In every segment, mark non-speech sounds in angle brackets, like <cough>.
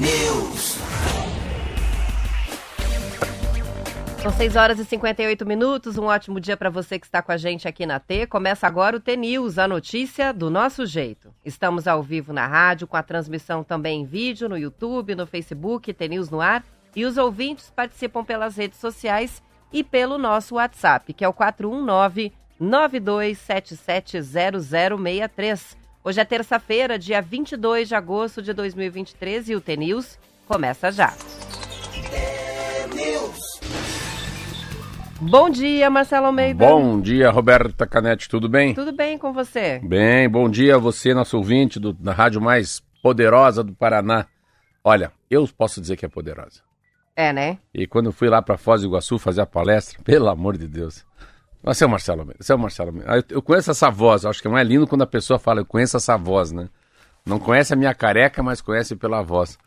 News. São 6 horas e 58 minutos. Um ótimo dia para você que está com a gente aqui na T. Começa agora o T News, a notícia do nosso jeito. Estamos ao vivo na rádio, com a transmissão também em vídeo no YouTube, no Facebook, T News no ar. E os ouvintes participam pelas redes sociais e pelo nosso WhatsApp, que é o 419 92770063. Hoje é terça-feira, dia 22 de agosto de 2023 e o T News começa já. Bom dia, Marcelo Almeida. Bom dia, Roberta Canete, tudo bem? Tudo bem com você? Bem, bom dia a você, nosso ouvinte do, da rádio mais poderosa do Paraná. Olha, eu posso dizer que é poderosa. É, né? E quando eu fui lá para Foz do Iguaçu fazer a palestra, pelo amor de Deus. Você é o Marcelo o Marcelo Eu, conheço essa voz, acho que é mais lindo quando a pessoa fala, eu conheço essa voz, né? Não conhece a minha careca, mas conhece pela voz.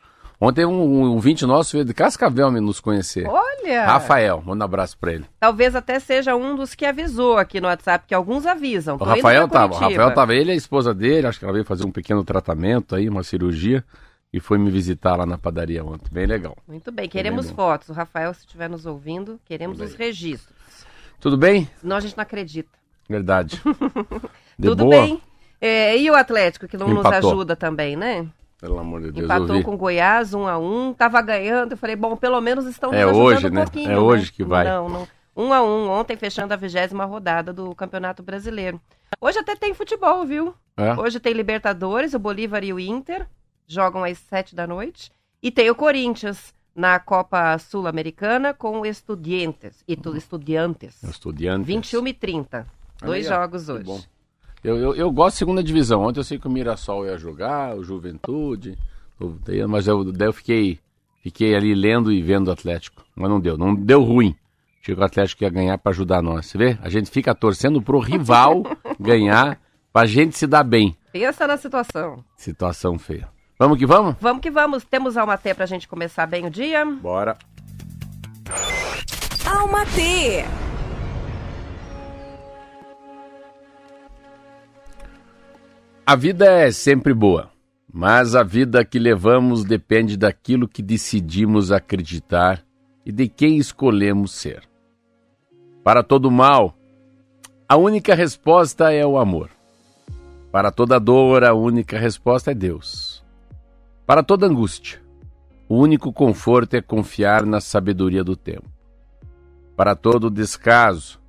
Ontem um, um ouvinte nosso veio de Cascavel me nos conhecer. Olha! Rafael, manda um abraço pra ele. Talvez até seja um dos que avisou aqui no WhatsApp, que alguns avisam. O Rafael tava, o. Rafael tava, ele e a esposa dele, acho que ela veio fazer um pequeno tratamento aí, uma cirurgia, e foi me visitar lá na padaria ontem. Bem legal. Muito bem, queremos bem. fotos. O Rafael, se estiver nos ouvindo, queremos os registros. Tudo bem? Senão a gente não acredita. Verdade. <laughs> De Tudo boa? bem? É, e o Atlético, que não nos Empatou. ajuda também, né? Pelo amor de Deus, eu Empatou com o Goiás, um a um, tava ganhando. Eu falei, bom, pelo menos estão É nos ajudando hoje, um né? pouquinho. É hoje que vai. Não, não. Um a um, ontem fechando a vigésima rodada do Campeonato Brasileiro. Hoje até tem futebol, viu? É? Hoje tem Libertadores, o Bolívar e o Inter jogam às sete da noite. E tem o Corinthians na Copa Sul-Americana com o Estudiantes. E tu- Estudiantes. Estudiantes. 21 e 30. Ah, Dois jogos hoje. bom. Eu, eu, eu gosto de segunda divisão. Ontem eu sei que o Mirassol ia jogar, o Juventude, mas eu, daí eu fiquei, fiquei ali lendo e vendo o Atlético. Mas não deu, não deu ruim. Achei que o Atlético ia ganhar pra ajudar nós. Você vê? A gente fica torcendo pro rival <laughs> ganhar, pra gente se dar bem. Pensa na situação. Situação feia. Vamos que vamos? Vamos que vamos. Temos alma T pra gente começar bem o dia. Bora. Alma T. A vida é sempre boa, mas a vida que levamos depende daquilo que decidimos acreditar e de quem escolhemos ser. Para todo mal, a única resposta é o amor. Para toda dor, a única resposta é Deus. Para toda angústia, o único conforto é confiar na sabedoria do tempo. Para todo descaso,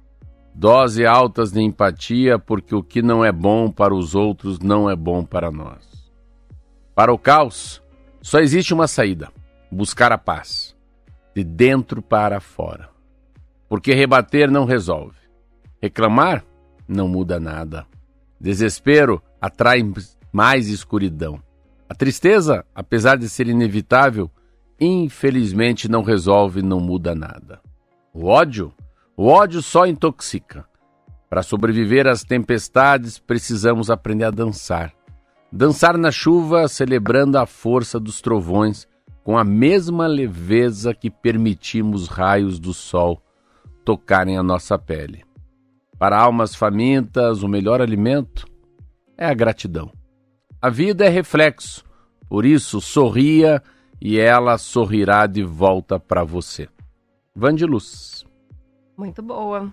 Dose altas de empatia, porque o que não é bom para os outros não é bom para nós. Para o caos, só existe uma saída: buscar a paz, de dentro para fora. Porque rebater não resolve. Reclamar não muda nada. Desespero atrai mais escuridão. A tristeza, apesar de ser inevitável, infelizmente não resolve, não muda nada. O ódio o ódio só intoxica. Para sobreviver às tempestades, precisamos aprender a dançar. Dançar na chuva, celebrando a força dos trovões, com a mesma leveza que permitimos raios do sol tocarem a nossa pele. Para almas famintas, o melhor alimento é a gratidão. A vida é reflexo, por isso sorria e ela sorrirá de volta para você. Van de Luz. Muito boa.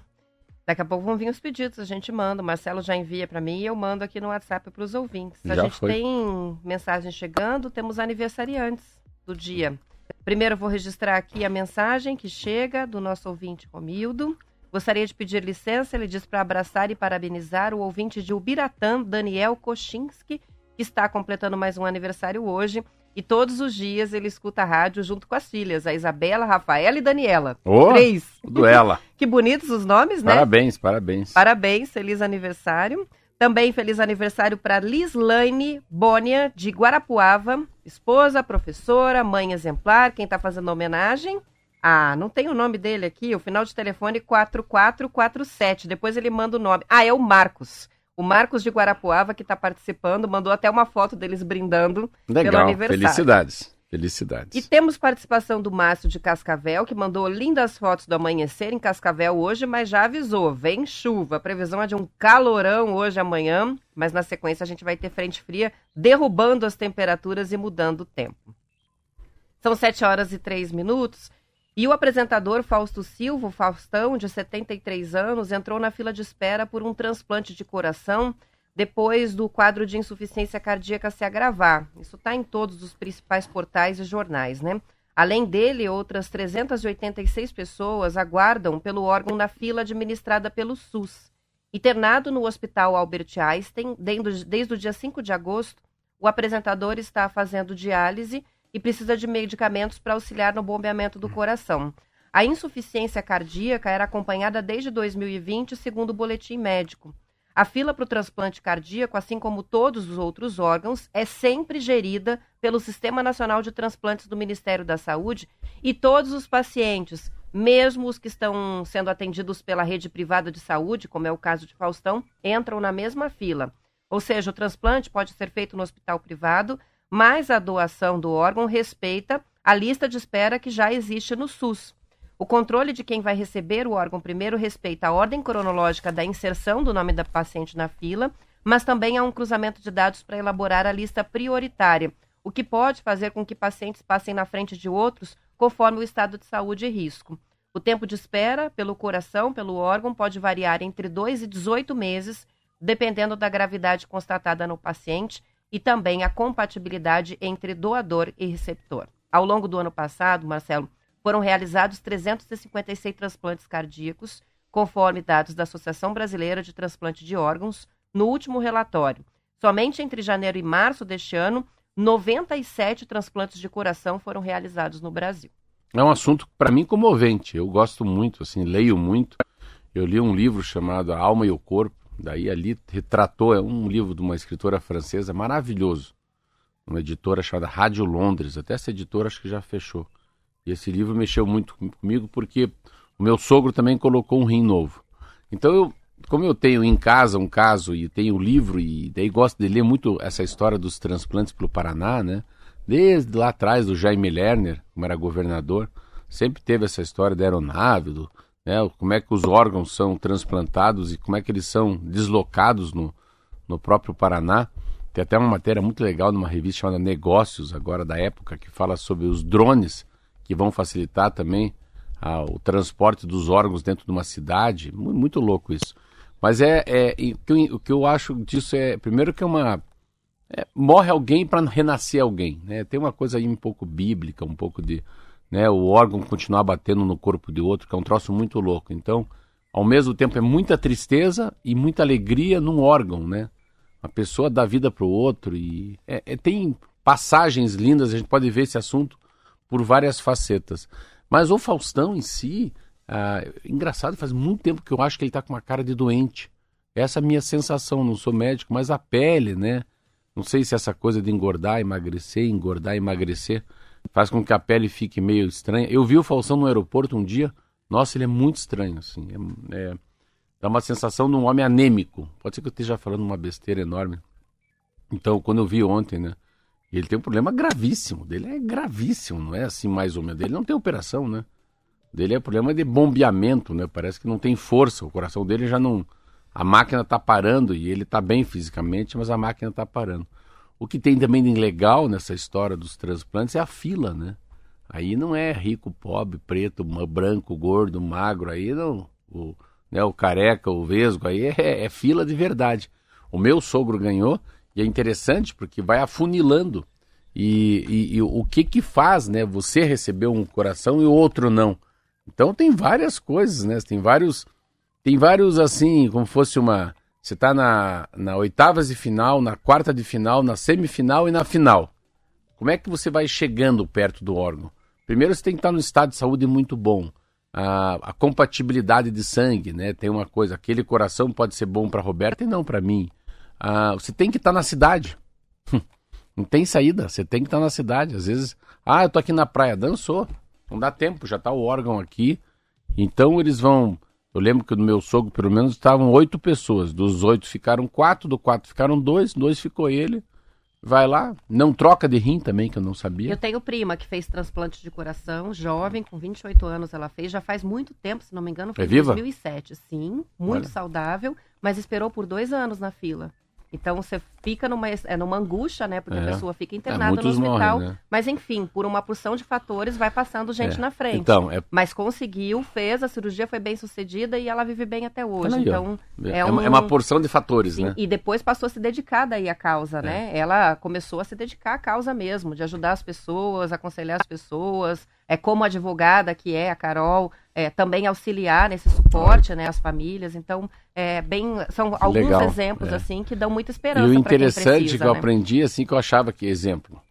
Daqui a pouco vão vir os pedidos, a gente manda. O Marcelo já envia para mim e eu mando aqui no WhatsApp para os ouvintes. A Já gente foi. tem mensagem chegando, temos aniversariantes do dia. Primeiro eu vou registrar aqui a mensagem que chega do nosso ouvinte Romildo. Gostaria de pedir licença, ele diz para abraçar e parabenizar o ouvinte de Ubiratã, Daniel Kochinski, que está completando mais um aniversário hoje. E todos os dias ele escuta a rádio junto com as filhas, a Isabela, a Rafaela e Daniela. Ô, Três. Duela. <laughs> Que bonitos os nomes, né? Parabéns, parabéns. Parabéns, feliz aniversário. Também feliz aniversário para Lislaine Bônia, de Guarapuava, esposa, professora, mãe exemplar. Quem está fazendo homenagem? Ah, não tem o nome dele aqui, o final de telefone 4447. Depois ele manda o nome. Ah, é o Marcos. O Marcos de Guarapuava que está participando, mandou até uma foto deles brindando pelo Legal, aniversário. felicidades. Felicidades. E temos participação do Márcio de Cascavel, que mandou lindas fotos do amanhecer em Cascavel hoje, mas já avisou, vem chuva. A previsão é de um calorão hoje amanhã, mas na sequência a gente vai ter frente fria derrubando as temperaturas e mudando o tempo. São 7 horas e 3 minutos. E o apresentador Fausto Silva, Faustão, de 73 anos, entrou na fila de espera por um transplante de coração depois do quadro de insuficiência cardíaca se agravar. Isso está em todos os principais portais e jornais, né? Além dele, outras 386 pessoas aguardam pelo órgão na fila administrada pelo SUS. Internado no Hospital Albert Einstein, desde o dia 5 de agosto, o apresentador está fazendo diálise e precisa de medicamentos para auxiliar no bombeamento do coração. A insuficiência cardíaca era acompanhada desde 2020, segundo o boletim médico. A fila para o transplante cardíaco, assim como todos os outros órgãos, é sempre gerida pelo Sistema Nacional de Transplantes do Ministério da Saúde e todos os pacientes, mesmo os que estão sendo atendidos pela rede privada de saúde, como é o caso de Faustão, entram na mesma fila. Ou seja, o transplante pode ser feito no hospital privado, mas a doação do órgão respeita a lista de espera que já existe no SUS. O controle de quem vai receber o órgão primeiro respeita a ordem cronológica da inserção do nome da paciente na fila, mas também há um cruzamento de dados para elaborar a lista prioritária, o que pode fazer com que pacientes passem na frente de outros conforme o estado de saúde e risco. O tempo de espera pelo coração, pelo órgão, pode variar entre 2 e 18 meses, dependendo da gravidade constatada no paciente e também a compatibilidade entre doador e receptor. Ao longo do ano passado, Marcelo, foram realizados 356 transplantes cardíacos, conforme dados da Associação Brasileira de Transplante de Órgãos, no último relatório. Somente entre janeiro e março deste ano, 97 transplantes de coração foram realizados no Brasil. É um assunto para mim comovente. Eu gosto muito, assim, leio muito. Eu li um livro chamado A Alma e o Corpo, Daí ali retratou, é um livro de uma escritora francesa maravilhoso, uma editora chamada Rádio Londres, até essa editora acho que já fechou. E esse livro mexeu muito comigo porque o meu sogro também colocou um rim novo. Então eu, como eu tenho em casa um caso e tenho o livro e daí gosto de ler muito essa história dos transplantes pelo Paraná, né? Desde lá atrás do Jaime Lerner, como era governador, sempre teve essa história da aeronave, do, né, como é que os órgãos são transplantados e como é que eles são deslocados no, no próprio Paraná. Tem até uma matéria muito legal numa revista chamada Negócios, agora da época, que fala sobre os drones que vão facilitar também ah, o transporte dos órgãos dentro de uma cidade. Muito, muito louco isso. Mas é, é o, que eu, acho disso é, primeiro que é uma... É, morre alguém para renascer alguém. Né? Tem uma coisa aí um pouco bíblica, um pouco de né, o órgão continuar batendo no corpo de outro, que é um troço muito louco. Então, ao mesmo tempo, é muita tristeza e muita alegria num órgão, né? A pessoa dá vida para o outro e é, é, tem passagens lindas, a gente pode ver esse assunto por várias facetas. Mas o Faustão em si, ah, engraçado, faz muito tempo que eu acho que ele está com uma cara de doente. Essa é a minha sensação, não sou médico, mas a pele, né? Não sei se essa coisa de engordar, emagrecer, engordar, emagrecer faz com que a pele fique meio estranha. Eu vi o Falsão no aeroporto um dia, nossa, ele é muito estranho, assim, é, é, dá uma sensação de um homem anêmico. Pode ser que eu esteja falando uma besteira enorme. Então, quando eu vi ontem, né, ele tem um problema gravíssimo, dele é gravíssimo, não é assim mais ou menos, dele não tem operação, né, dele é problema de bombeamento, né, parece que não tem força, o coração dele já não, a máquina está parando e ele está bem fisicamente, mas a máquina está parando. O que tem também de legal nessa história dos transplantes é a fila, né? Aí não é rico, pobre, preto, branco, gordo, magro, aí não. O, né, o careca, o vesgo, aí é, é fila de verdade. O meu sogro ganhou e é interessante porque vai afunilando. E, e, e, o que que faz, né? Você recebeu um coração e o outro não. Então tem várias coisas, né? Tem vários, tem vários assim, como fosse uma você está na, na oitavas de final, na quarta de final, na semifinal e na final. Como é que você vai chegando perto do órgão? Primeiro você tem que estar no estado de saúde muito bom. A, a compatibilidade de sangue, né? Tem uma coisa, aquele coração pode ser bom para Roberta e não para mim. Você tem que estar na cidade. Não tem saída, você tem que estar na cidade. Às vezes, ah, eu tô aqui na praia, dançou. Não dá tempo, já está o órgão aqui. Então eles vão eu lembro que no meu sogro, pelo menos, estavam oito pessoas. Dos oito ficaram quatro, do quatro ficaram dois, dois ficou ele. Vai lá, não troca de rim também, que eu não sabia. Eu tenho prima que fez transplante de coração, jovem, com 28 anos ela fez, já faz muito tempo, se não me engano, foi é em 2007. Sim, muito Olha. saudável, mas esperou por dois anos na fila. Então você fica numa, é, numa angústia, né? Porque É. a pessoa fica É, internada no muitos hospital. morrem, né? Mas enfim, por uma porção de fatores, vai passando gente É. na frente. Então, é, Mas conseguiu, fez, a cirurgia foi bem sucedida e ela vive bem até hoje. Aí, então, é, é, uma, um- é uma porção de fatores, Sim, né? E depois passou a se dedicar daí à causa, né? Ela começou a se dedicar à causa mesmo, de ajudar as pessoas, aconselhar as pessoas, é como advogada que é a Carol, é, também auxiliar nesse suporte, né, às famílias. Então, é bem, são alguns legal, exemplos é. assim que dão muita E esperança o para quem interessante precisa, que eu né? aprendi, assim, que eu achava que, exemplo,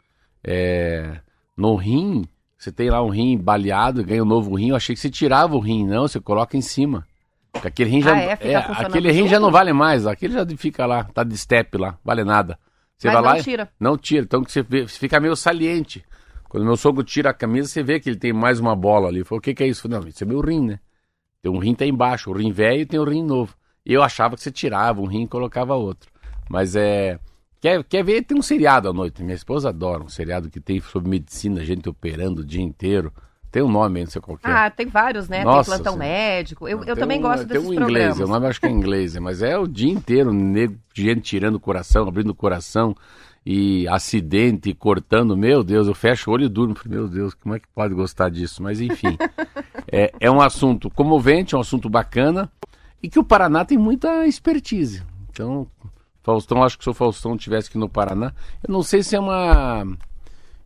é, no rim, você tem lá um rim baleado, ganha um novo rim, eu achei que você tirava o rim, não, você coloca em cima. Porque aquele rim já, Ah, é? Funcionando aquele rim já não vale mais, aquele já fica lá, tá de step lá, vale nada. Você Mas vai não lá e- tira. não tira, então você fica meio saliente. Quando meu sogro tira a camisa, você vê que ele tem mais uma bola ali. Falei, o que, que é isso? Falei, não, isso é meu rim, né? Tem um rim tá embaixo, o rim velho e tem o rim novo. Eu achava que você tirava um rim e colocava outro. Mas é. Quer, quer ver? Tem um seriado à noite. Minha esposa adora um seriado que tem sobre medicina, gente operando o dia inteiro. Tem um nome aí, não sei qual é. Ah, tem vários, né? Nossa tem plantão Senhora. médico. Eu, eu Tem também um- gosto Tem desses um inglês, programas. o nome acho que é inglês, mas é o dia inteiro, nego, gente tirando o coração, abrindo o coração, e acidente, cortando, meu Deus, eu fecho o olho e durmo, meu Deus, como é que pode gostar disso? Mas enfim, <laughs> é, é um assunto comovente, é um assunto bacana, e que o Paraná tem muita expertise. Então, Faustão, acho que se o Faustão tivesse aqui no Paraná, eu não sei se é uma...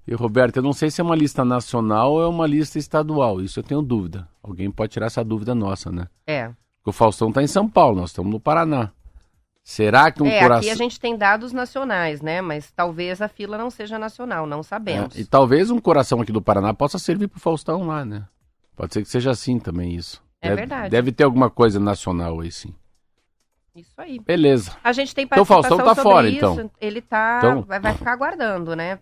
E Roberto, eu não sei se é uma lista nacional ou é uma lista estadual, isso eu tenho dúvida. Alguém pode tirar essa dúvida nossa, né? É. Porque o Faustão está em São Paulo, nós estamos no Paraná. Será que um é, coração. aqui a gente tem dados nacionais, né? Mas talvez a fila não seja nacional, não sabemos. É, e talvez um coração aqui do Paraná possa servir para o Faustão lá, né? Pode ser que seja assim também isso. É deve, verdade. Deve ter alguma coisa nacional aí, sim. Isso aí. Beleza. A gente tem Então Faustão tá sobre fora, isso. então. Ele tá. Então- Vai, ficar aguardando, né?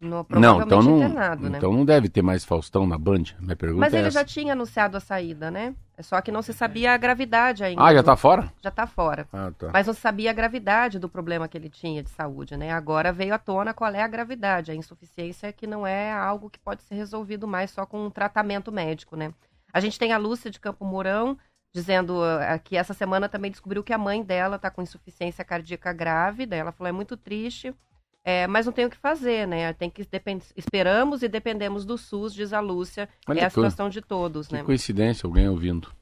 No, Não, então não, internado, né? então não deve ter mais Faustão na Band. Minha pergunta Mas é ele essa. já tinha anunciado a saída, né? É só que não se sabia a gravidade ainda. Ah, já tá fora? Já tá fora. Ah, tá. Mas não se sabia a gravidade do problema que ele tinha de saúde, né? Agora veio à tona qual é a gravidade, a insuficiência que não é algo que pode ser resolvido mais só com um tratamento médico, né? A gente tem a Lúcia de Campo Mourão dizendo ah, que essa semana também descobriu que a mãe dela tá com insuficiência cardíaca grávida. Ela falou é muito triste, é, mas não tem o que fazer, né? Tem que depend... esperamos e dependemos do SUS, diz a Lúcia. Olha é a situação de todos, Que né? coincidência, alguém ouvindo.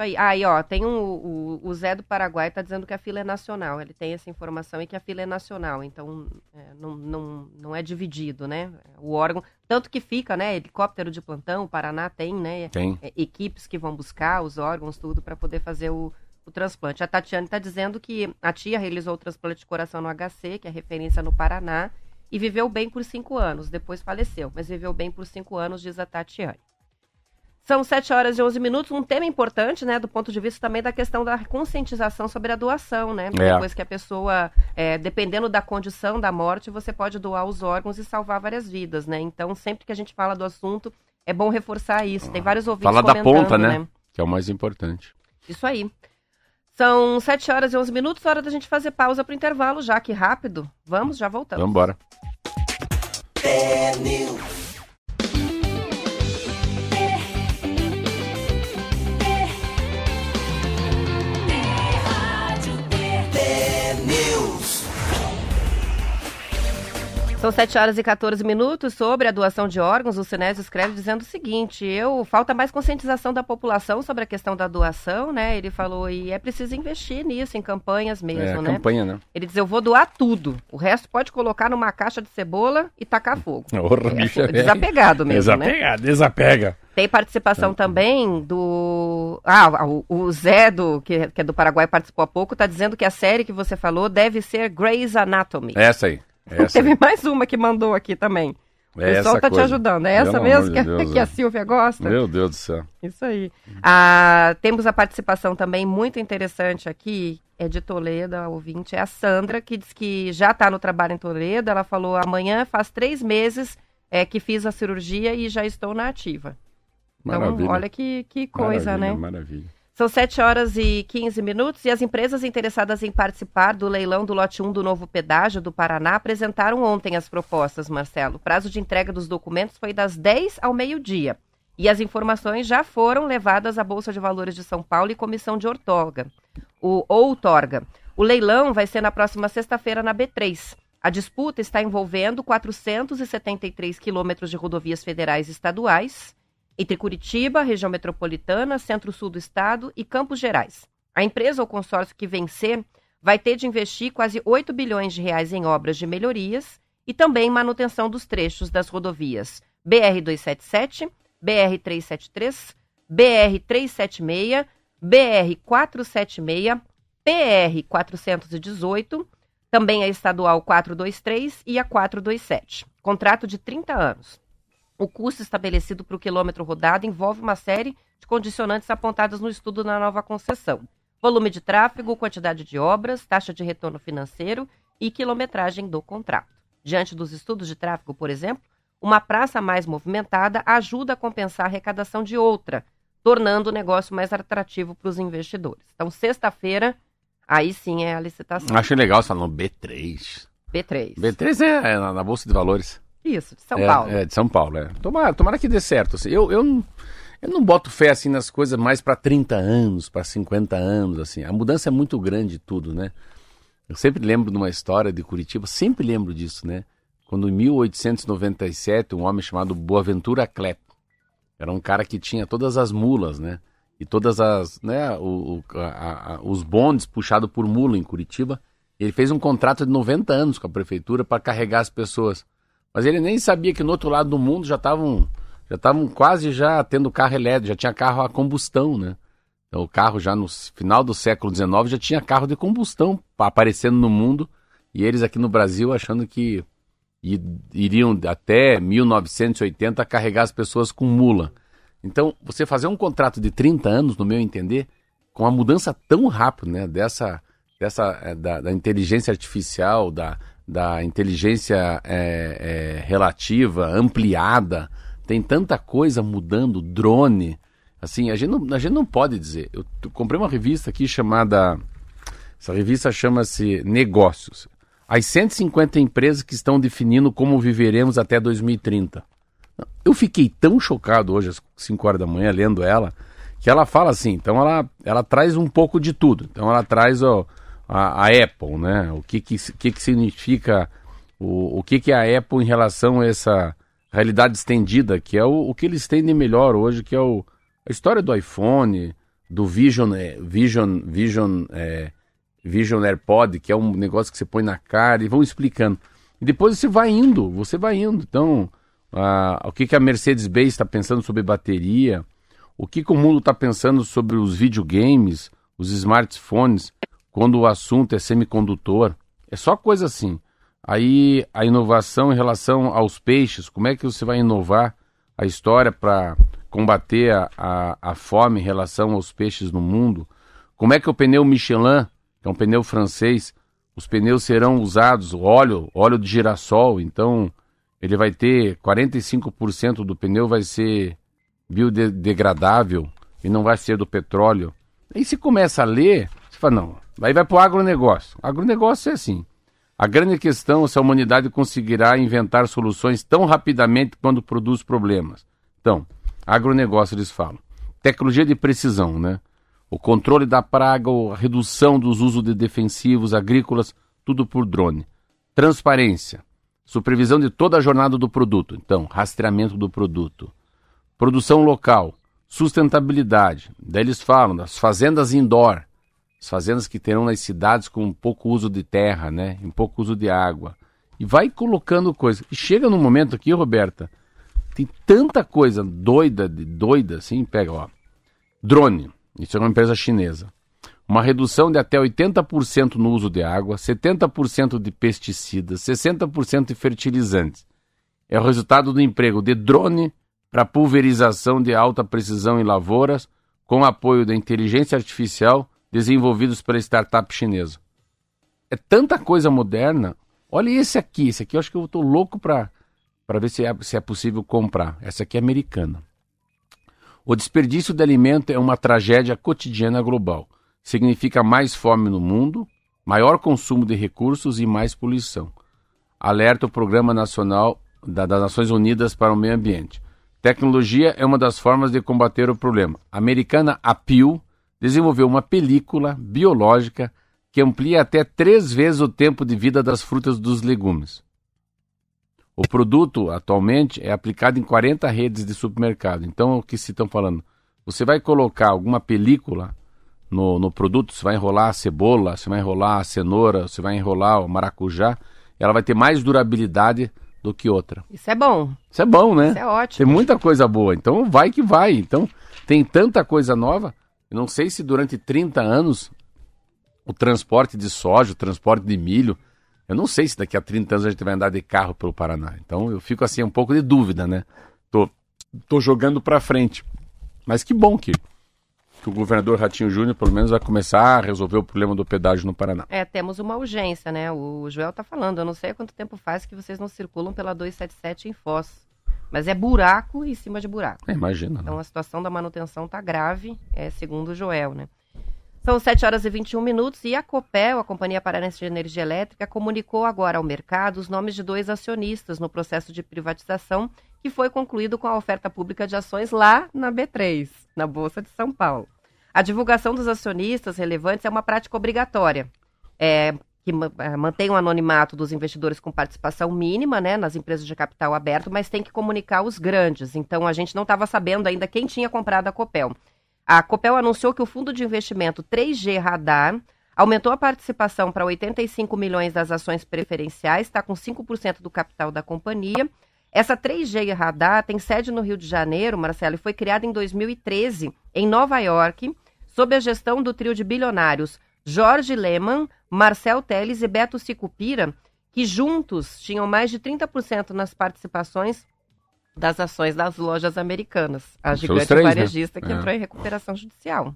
Isso aí. Aí, ó, tem um, o, o Zé do Paraguai tá dizendo que a fila é nacional. Ele tem essa informação e que a fila é nacional. Então, é, não, não, não é dividido, né? O órgão. Tanto que fica, né? Helicóptero de plantão, o Paraná tem, né? Tem. é, equipes que vão buscar os órgãos, tudo, para poder fazer o, o transplante. A Tatiane está dizendo que a tia realizou o transplante de coração no HC, que é referência no Paraná, e viveu bem por cinco anos. Depois faleceu, mas viveu bem por cinco anos, diz a Tatiane. São 7 horas e 11 minutos, um tema importante, né, do ponto de vista também da questão da conscientização sobre a doação, né? É. Depois que a pessoa, é, dependendo da condição da morte, você pode doar os órgãos e salvar várias vidas, né? Então, sempre que a gente fala do assunto, é bom reforçar isso. Tem vários ouvintes Fala da ponta, né? Que é o mais importante. Isso aí. São 7 horas e 11 minutos, hora da gente fazer pausa para o intervalo, já que rápido. Vamos, já voltamos. Vamos embora. São 7 horas e 14 minutos sobre a doação de órgãos. O Sinésio escreve dizendo o seguinte: eu falta mais conscientização da população sobre a questão da doação, né? Ele falou, e é preciso investir nisso, em campanhas mesmo, é, né? campanha, né? Ele diz: eu vou doar tudo. O resto pode colocar numa caixa de cebola e tacar fogo. <laughs> Porra, É, é desapegado mesmo, né? Desapega. Tem participação também do. Ah, o, o Zé, do, que, que é do Paraguai, participou há pouco, tá dizendo que a série que você falou deve ser Grey's Anatomy. Essa aí. Essa Teve mais uma que mandou aqui também. O É pessoal tá te coisa. ajudando. É essa Pelo mesmo que, de Deus, que a é. Silvia gosta? Meu Deus do céu. Isso aí. Ah, temos a participação também muito interessante aqui, é de Toledo, a ouvinte, é a Sandra, que diz que já está no trabalho em Toledo. Ela falou: amanhã faz três meses é, que fiz a cirurgia e já estou na ativa. Então, Maravilha. olha que, que coisa, maravilha, né? Maravilha. São 7 horas e 15 minutos e as empresas interessadas em participar do leilão do lote 1 do novo pedágio do Paraná apresentaram ontem as propostas, Marcelo. O prazo de entrega dos documentos foi das 10 ao meio-dia. E as informações já foram levadas à Bolsa de Valores de São Paulo e Comissão de Ortoga. O outorga. O leilão vai ser na próxima sexta-feira na B3. A disputa está envolvendo 473 quilômetros de rodovias federais e estaduais entre Curitiba, região metropolitana, centro-sul do estado e Campos Gerais. A empresa ou consórcio que vencer vai ter de investir quase 8 bilhões de reais em obras de melhorias e também manutenção dos trechos das rodovias BR-277, BR-373, BR-376, BR-476, PR-418, também a estadual 423 e a 427. Contrato de 30 anos. O custo estabelecido para o quilômetro rodado envolve uma série de condicionantes apontados no estudo na nova concessão. Volume de tráfego, quantidade de obras, taxa de retorno financeiro e quilometragem do contrato. Diante dos estudos de tráfego, por exemplo, uma praça mais movimentada ajuda a compensar a arrecadação de outra, tornando o negócio mais atrativo para os investidores. Então, sexta-feira, aí sim é a licitação. Achei legal, você falou B3. B3. B3 é, é na Bolsa de Valores. Isso, de São é, Paulo. É, de São Paulo, é. Tomara, tomara que dê certo. Assim. Eu, eu, não, eu não boto fé assim nas coisas mais para 30 anos, para 50 anos, assim. A mudança é muito grande tudo, né? Eu sempre lembro de uma história de Curitiba, sempre lembro disso, né? Quando em 1897, um homem chamado Boaventura Klepp, era um cara que tinha todas as mulas, né? E todas as, né, o, o a, a, os bondes puxados por mula em Curitiba. Ele fez um contrato de 90 anos com a prefeitura para carregar as pessoas. Mas ele nem sabia que no outro lado do mundo já estavam já estavam quase já tendo carro elétrico, já tinha carro a combustão, né? Então, o carro já no final do século XIX já tinha carro de combustão aparecendo no mundo e eles aqui no Brasil achando que iriam até 1980 carregar as pessoas com mula. Então, você fazer um contrato de 30 anos, no meu entender, com uma mudança tão rápida, né, dessa, dessa eh, da, da inteligência artificial, da, da inteligência é, é, relativa, ampliada, tem tanta coisa mudando, drone. Assim, a gente não, a gente não pode dizer. Eu, comprei uma revista aqui chamada. Essa revista chama-se Negócios. As 150 empresas que estão definindo como viveremos até 2030. Eu fiquei tão chocado hoje, às 5 horas da manhã, lendo ela, que ela fala assim. Então, ela, ela traz um pouco de tudo. Então, ela traz ó, a, a Apple, né? O que que, que, que significa, o, o que, que é a Apple em relação a essa realidade estendida, que é o, o que eles têm de melhor hoje, que é o, a história do iPhone, do Vision, é, Vision, Vision, é, Vision AirPod, que é um negócio que você põe na cara, e vão explicando. E depois você vai indo, você vai indo. Então, o que, que a Mercedes-Benz está pensando sobre bateria, o que, que o mundo está pensando sobre os videogames, os smartphones, quando o assunto é semicondutor. É só coisa assim. Aí a inovação em relação aos peixes, como é que você vai inovar a história para combater a, a, a, fome em relação aos peixes no mundo? Como é que o pneu Michelin, que é um pneu francês, os pneus serão usados, óleo, óleo de girassol, então ele vai ter 45% do pneu vai ser biodegradável e não vai ser do petróleo. Aí se começa a ler, você fala, não, Aí vai para o agronegócio. Agronegócio é assim. A grande questão é se a humanidade conseguirá inventar soluções tão rapidamente quando produz problemas. Então, agronegócio eles falam. Tecnologia de precisão, né? O controle da praga, a redução dos usos de defensivos agrícolas, tudo por drone. Transparência. Supervisão de toda a jornada do produto. Então, rastreamento do produto. Produção local. Sustentabilidade. Daí eles falam das fazendas indoor as fazendas que terão nas cidades com pouco uso de terra, né? Um pouco uso de água. E vai colocando coisa. E chega num momento aqui, Roberta, tem tanta coisa doida, doida assim, pega, ó. Drone, isso é uma empresa chinesa. Uma redução de até 80% no uso de água, 70% de pesticidas, 60% de fertilizantes. É o resultado do emprego de drone para pulverização de alta precisão em lavouras, com apoio da inteligência artificial desenvolvidos pela startup chinesa. É tanta coisa moderna. Olha esse aqui, esse aqui eu acho que eu estou louco para ver se é, se é possível comprar. Essa aqui é americana. O desperdício de alimento é uma tragédia cotidiana global. Significa mais fome no mundo, maior consumo de recursos e mais poluição. Alerta o Programa Nacional das Nações Unidas para o Meio Ambiente. Tecnologia é uma das formas de combater o problema. A americana Apil desenvolveu uma película biológica que amplia até três vezes o tempo de vida das frutas e dos legumes. O produto, atualmente, é aplicado em 40 redes de supermercado. Então, o que se estão falando? Você vai colocar alguma película no, no produto, você vai enrolar a cebola, você vai enrolar a cenoura, você vai enrolar o maracujá, ela vai ter mais durabilidade do que outra. Isso é bom. Isso é bom, né? Isso é ótimo. Tem muita coisa boa. Então, vai que vai. Então, tem tanta coisa nova. Eu não sei se durante 30 anos o transporte de soja, o transporte de milho, eu não sei se daqui a 30 anos a gente vai andar de carro pelo Paraná. Então eu fico assim um pouco de dúvida, né? Tô, tô jogando para frente. Mas que bom que, que o governador Ratinho Júnior pelo menos vai começar a resolver o problema do pedágio no Paraná. É, temos uma urgência, né? O Joel tá falando, eu não sei há quanto tempo faz que vocês não circulam pela 277 em Foz. Mas é buraco em cima de buraco. É, imagina. Né? Então a situação da manutenção tá grave, é, segundo o Joel, né? São 7 horas e 21 minutos e a Copel, a Companhia Paranense de Energia Elétrica, comunicou agora ao mercado os nomes de dois acionistas no processo de privatização que foi concluído com a oferta pública de ações lá na B3, na Bolsa de São Paulo. A divulgação dos acionistas relevantes é uma prática obrigatória, é, que é, mantém o anonimato dos investidores com participação mínima né, nas empresas de capital aberto, mas tem que comunicar os grandes. Então a gente não estava sabendo ainda quem tinha comprado a Copel. A Copel anunciou que o fundo de investimento 3G Radar aumentou a participação para 85 milhões das ações preferenciais, está com 5% do capital da companhia. Essa 3G Radar tem sede no Rio de Janeiro, Marcelo, e foi criada em 2013 em Nova York, sob a gestão do trio de bilionários Jorge Lehmann, Marcel Teles e Beto Sicupira, que juntos tinham mais de 30% nas participações das ações das lojas americanas, a gigante três, né? varejista né? que é. entrou em recuperação judicial.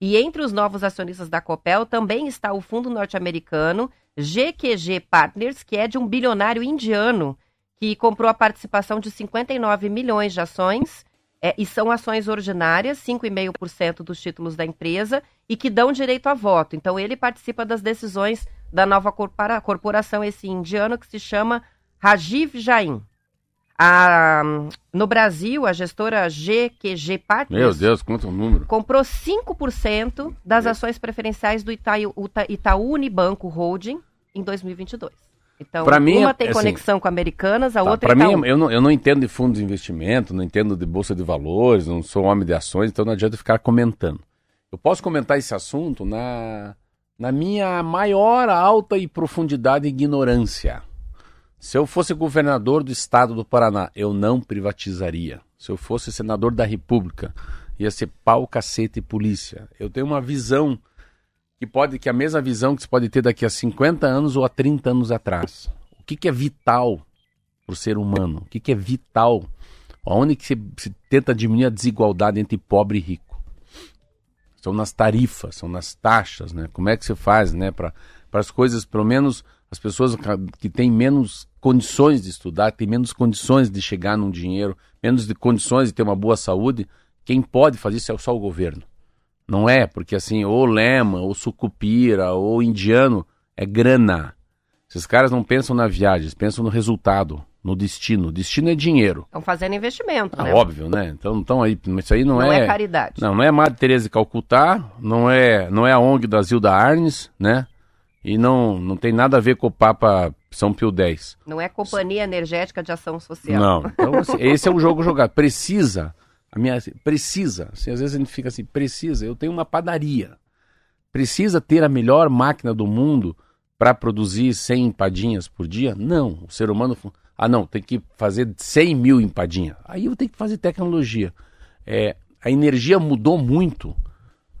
E entre os novos acionistas da Copel também está o fundo norte-americano GQG Partners, que é de um bilionário indiano que comprou a participação de 59 milhões de ações é, e são ações ordinárias, 5,5% dos títulos da empresa e que dão direito a voto. Então ele participa das decisões da nova corporação esse indiano que se chama Rajiv Jain. A, no Brasil, a gestora GQG Partners. Meu Deus, quanto número. Comprou 5% das ações preferenciais do Itaú, Itaú Unibanco Holding em 2022. Então, pra mim, uma tem assim, conexão com Americanas, a tá, outra Para mim, eu não, eu não entendo de fundos de investimento, não entendo de bolsa de valores, não sou homem de ações, então não adianta ficar comentando. Eu posso comentar esse assunto na, na minha maior, alta e profundidade ignorância. Se eu fosse governador do estado do Paraná, eu não privatizaria. Se eu fosse senador da República, ia ser pau, cacete e polícia. Eu tenho uma visão que pode, que a mesma visão que se pode ter daqui a 50 anos ou a 30 anos atrás. O que, que é vital para o ser humano? O que, que é vital? Onde que se, se tenta diminuir a desigualdade entre pobre e rico? São nas tarifas, são nas taxas, né? Como é que você faz, né? Para as coisas, pelo menos as pessoas que têm menos condições de estudar, têm menos condições de chegar num dinheiro, menos de condições de ter uma boa saúde, quem pode fazer isso é só o governo. Não é, porque assim, ou lema, ou sucupira, ou indiano, é grana. Esses caras não pensam na viagem, eles pensam no resultado, no destino. Destino é dinheiro. Estão fazendo investimento, ah, né? Óbvio, né? Então, então aí, isso aí não, não é... é caridade. Não, não é Madre Teresa de Calcutá, não é, não é a ONG da Zilda Arnes, né? E não, não tem nada a ver com o Papa São Pio X. Não é Companhia Energética de Ação Social. Não. Então, assim, esse é o jogo jogado. Precisa. A minha, precisa. Assim, às vezes a gente fica assim, precisa. Eu tenho uma padaria. Precisa ter a melhor máquina do mundo para produzir 100 empadinhas por dia? Não. O ser humano. Ah, não, tem que fazer 100 mil empadinhas. Aí eu tenho que fazer tecnologia. É, a energia mudou muito.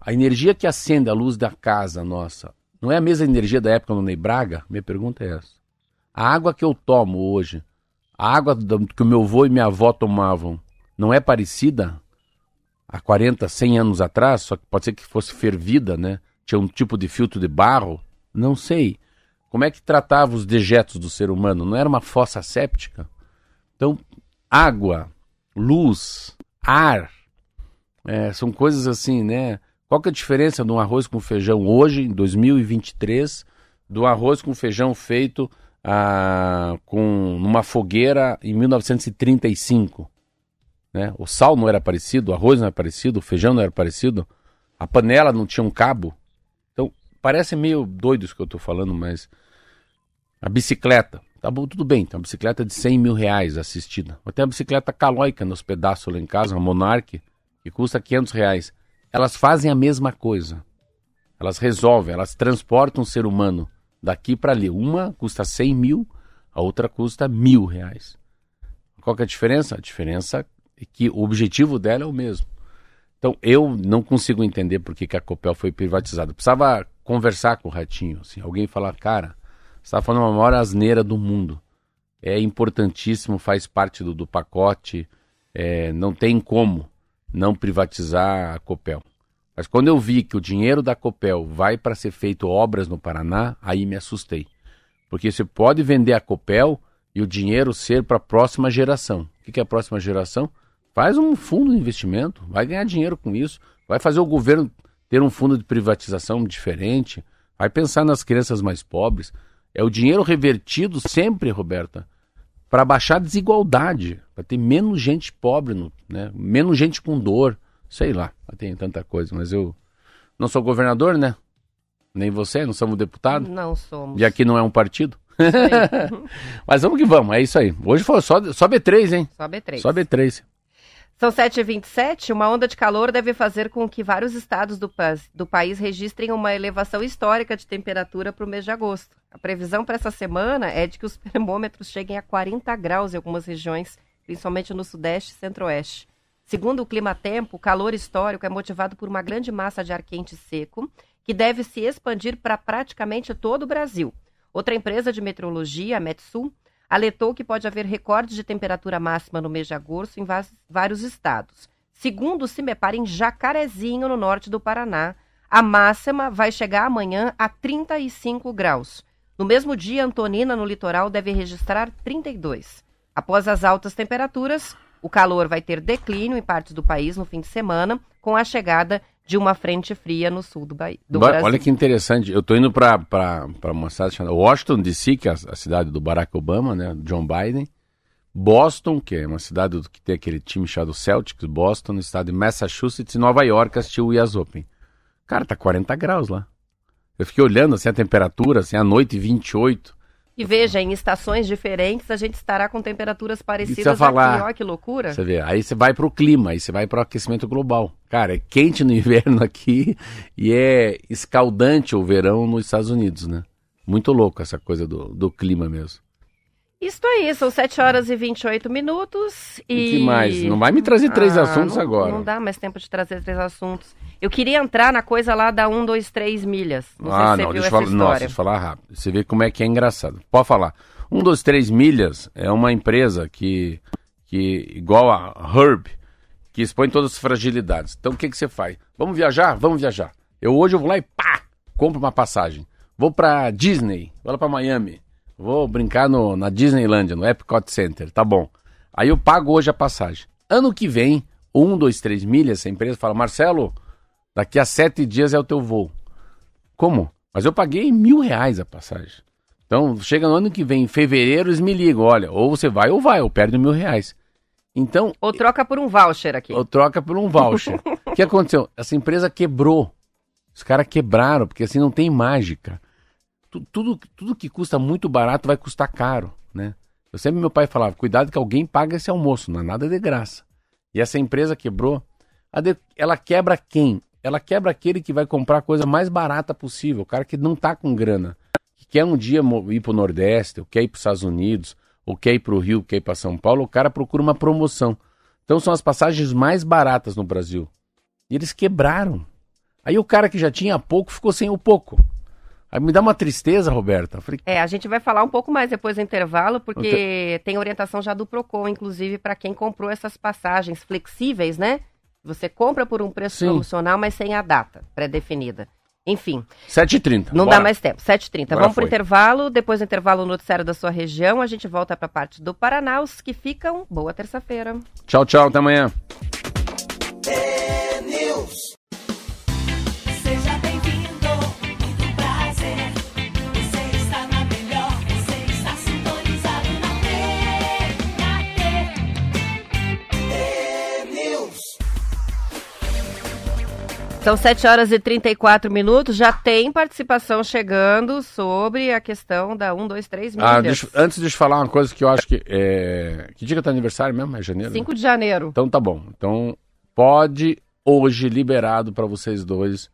A energia que acende a luz da casa nossa não é a mesma energia da época no Ney Braga? Minha pergunta é essa. A água que eu tomo hoje, a água que o meu avô e minha avó tomavam, não é parecida há 40, 100 anos atrás? Só que pode ser que fosse fervida, né? Tinha um tipo de filtro de barro? Não sei. Como é que tratava os dejetos do ser humano? Não era uma fossa séptica? Então, água, luz, ar, é, são coisas assim, né? Qual que é a diferença de um arroz com feijão hoje, em 2023, do arroz com feijão feito ah, com numa fogueira em 1935? Né? O sal não era parecido, o arroz não era parecido, o feijão não era parecido, a panela não tinha um cabo. Então, parece meio doido isso que eu tô falando, mas a bicicleta, tá bom, tudo bem, tem uma bicicleta de 100 mil reais assistida. Mas tem a bicicleta calóica nos pedaços lá em casa, uma Monarch, que custa 500 reais. Elas fazem a mesma coisa. Elas resolvem, elas transportam o ser humano daqui para ali. Uma custa 100 mil, a outra custa mil reais. Qual que é a diferença? A diferença que o objetivo dela é o mesmo. Então, eu não consigo entender por que, que a Copel foi privatizada. Precisava conversar com o Ratinho. Assim, alguém falar, cara, você está falando uma maior asneira do mundo. É importantíssimo, faz parte do, do pacote. É, não tem como não privatizar a Copel. Mas quando eu vi que o dinheiro da Copel vai para ser feito obras no Paraná, aí me assustei. Porque você pode vender a Copel e o dinheiro ser para a próxima geração. O que é a próxima geração? Faz um fundo de investimento, vai ganhar dinheiro com isso, vai fazer o governo ter um fundo de privatização diferente, vai pensar nas crianças mais pobres. É o dinheiro revertido sempre, Roberta, para baixar a desigualdade, para ter menos gente pobre, né? menos gente com dor, sei lá, tem tanta coisa, mas eu não sou governador, né? Nem você, não somos deputados? Não somos. E aqui não é um partido? <laughs> mas vamos que vamos, é isso aí. Hoje foi só, só B3, hein? Só B3. Só B3. São 7h27, uma onda de calor deve fazer com que vários estados do, do país registrem uma elevação histórica de temperatura para o mês de agosto. A previsão para essa semana é de que os <laughs> termômetros cheguem a 40 graus em algumas regiões, principalmente no sudeste e centro-oeste. Segundo o Climatempo, o calor histórico é motivado por uma grande massa de ar quente seco, que deve se expandir para praticamente todo o Brasil. Outra empresa de meteorologia, a Metsul, alertou que pode haver recordes de temperatura máxima no mês de agosto em vários estados. Segundo o CIMEPAR, em Jacarezinho, no norte do Paraná, a máxima vai chegar amanhã a 35 graus. No mesmo dia, Antonina, no litoral, deve registrar 32. Após as altas temperaturas, o calor vai ter declínio em partes do país no fim de semana, com a chegada de uma frente fria no sul do, Bahia, do Brasil. Olha que interessante. Eu estou indo para uma cidade chamada Washington, D.C., que é a, cidade do Barack Obama, né? John Biden. Boston, que é uma cidade que tem aquele time chamado Celtics, Boston, no estado de Massachusetts, e Nova York, assistiu o US Open. Cara, tá 40 graus lá. Eu fiquei olhando assim a temperatura, assim, à noite 28. E veja, em estações diferentes a gente estará com temperaturas parecidas falar, aqui. Olha que loucura. Você vê, aí você vai para o clima, aí você vai para o aquecimento global. Cara, é quente no <laughs> inverno aqui e é escaldante o verão nos Estados Unidos, né? Muito louco essa coisa do, do clima mesmo. Isso aí, são 7 horas e 28 minutos. E, e que mais? Não vai me trazer três ah, assuntos não, agora. Não dá mais tempo de trazer três assuntos. Eu queria entrar na coisa lá da 1, 2, 3 milhas. Não ah, não, deixa eu falar. Nossa, deixa eu falar rápido. Você vê como é que é engraçado. Pode falar. 1, 2, 3 milhas é uma empresa que, que igual a Herb, que expõe todas as fragilidades. Então o que, que você faz? Vamos viajar? Vamos viajar. Eu hoje eu vou lá e pá, compro uma passagem. Vou para Disney, vou lá para Miami. Vou brincar no, na Disneylandia, no Epcot Center, tá bom. Aí eu pago hoje a passagem. Ano que vem, um, dois, três milhas, essa empresa fala, Marcelo, daqui a sete dias é o teu voo. Como? Mas eu paguei mil reais a passagem. Então, chega no ano que vem, em fevereiro, eles me ligam, olha, ou você vai ou vai, ou perde mil reais. Então... Ou troca por um voucher aqui. Ou troca por um voucher. <laughs> O que aconteceu? Essa empresa quebrou. Os caras quebraram, porque assim não tem mágica tudo, tudo que custa muito barato vai custar caro, né? Eu sempre meu pai falava, cuidado que alguém paga esse almoço, não é nada de graça. E essa empresa quebrou, ela quebra quem? Ela quebra aquele que vai comprar a coisa mais barata possível, o cara que não tá com grana, que quer um dia ir pro Nordeste, ou quer ir para os Estados Unidos, ou quer ir para o Rio, quer ir para São Paulo, o cara procura uma promoção. Então são as passagens mais baratas no Brasil. E eles quebraram. Aí o cara que já tinha pouco ficou sem o pouco. Aí me dá uma tristeza, Roberta. Falei... É, a gente vai falar um pouco mais depois do intervalo, porque te... tem orientação já do Procon, inclusive, para quem comprou essas passagens flexíveis, né? Você compra por um preço Sim. promocional, mas sem a data pré-definida. Enfim. 7h30. Não bora. dá mais tempo. 7h30. Vamos para o intervalo. Depois do intervalo, o noticiário da sua região. A gente volta para a parte do Paraná. Os que ficam, boa terça-feira. Tchau, tchau. Até amanhã. São São 7 horas e 34 minutos. Já tem participação chegando sobre a questão da 1, 2, 3 milhas. Ah, deixa, antes de falar uma coisa que eu acho que. É... Que dia que tá aniversário mesmo? É janeiro? 5 de janeiro. Então tá bom. Então pode hoje liberado para vocês dois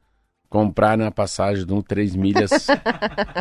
comprar na passagem de um 3 milhas.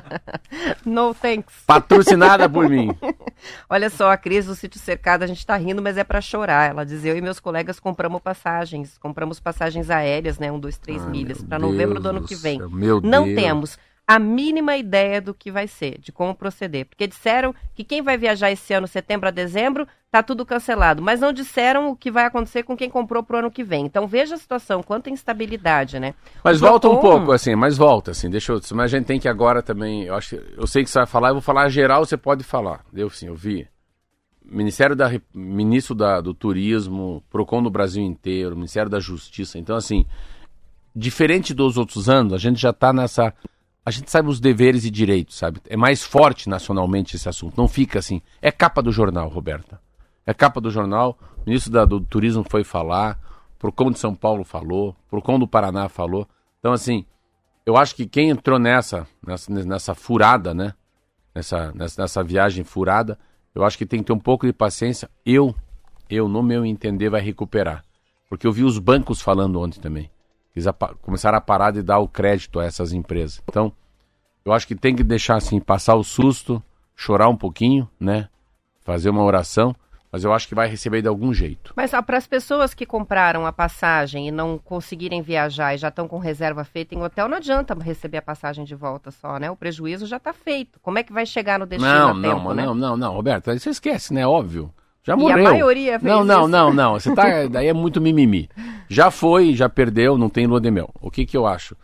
<laughs> no thanks. Patrocinada por mim. <laughs> Olha só, a Cris do Sítio Cercado, a gente tá rindo, mas é para chorar. Ela diz, eu e meus colegas compramos passagens, compramos passagens aéreas, né, um, dois, três ah, milhas, para novembro do ano que vem. Meu Não Deus. temos a mínima ideia do que vai ser, de como proceder. Porque disseram que quem vai viajar esse ano, setembro a dezembro, tá tudo cancelado. Mas não disseram o que vai acontecer com quem comprou pro ano que vem. Então veja a situação, quanta instabilidade, né? Mas o volta um pouco, assim, mas volta, assim, deixa eu. Mas a gente tem que agora também. Eu, acho, eu sei que você vai falar, eu vou falar geral, você pode falar. Eu sim, eu vi. Ministério da Ministro da, do Turismo, PROCON no Brasil inteiro, Ministério da Justiça. Então, assim, diferente dos outros anos, a gente já está nessa a gente sabe os deveres e direitos, sabe? É mais forte nacionalmente esse assunto. Não fica assim. É capa do jornal, Roberta. É capa do jornal. O ministro da, do Turismo foi falar. Procon de São Paulo falou. Procon do Paraná falou. Então, assim, eu acho que quem entrou nessa, nessa, nessa furada, né? Nessa, nessa, nessa viagem furada, eu acho que tem que ter um pouco de paciência. Eu, eu, no meu entender, vai recuperar. Porque eu vi os bancos falando ontem também. Eles começaram a parar de dar o crédito a essas empresas. Então, eu acho que tem que deixar assim, passar o susto, chorar um pouquinho, né? Fazer uma oração, mas eu acho que vai receber de algum jeito. Mas para as pessoas que compraram a passagem e não conseguirem viajar e já estão com reserva feita em hotel, não adianta receber a passagem de volta só, né? O prejuízo já está feito. Como é que vai chegar no destino não, a tempo, não, né? Não, não, não, Roberto, você esquece, né? Óbvio. Já morreu. E a maioria fez Não, não, isso. não, não. Você tá, <laughs> daí é muito mimimi. Já foi, já perdeu, não tem lua de mel. O que que eu acho?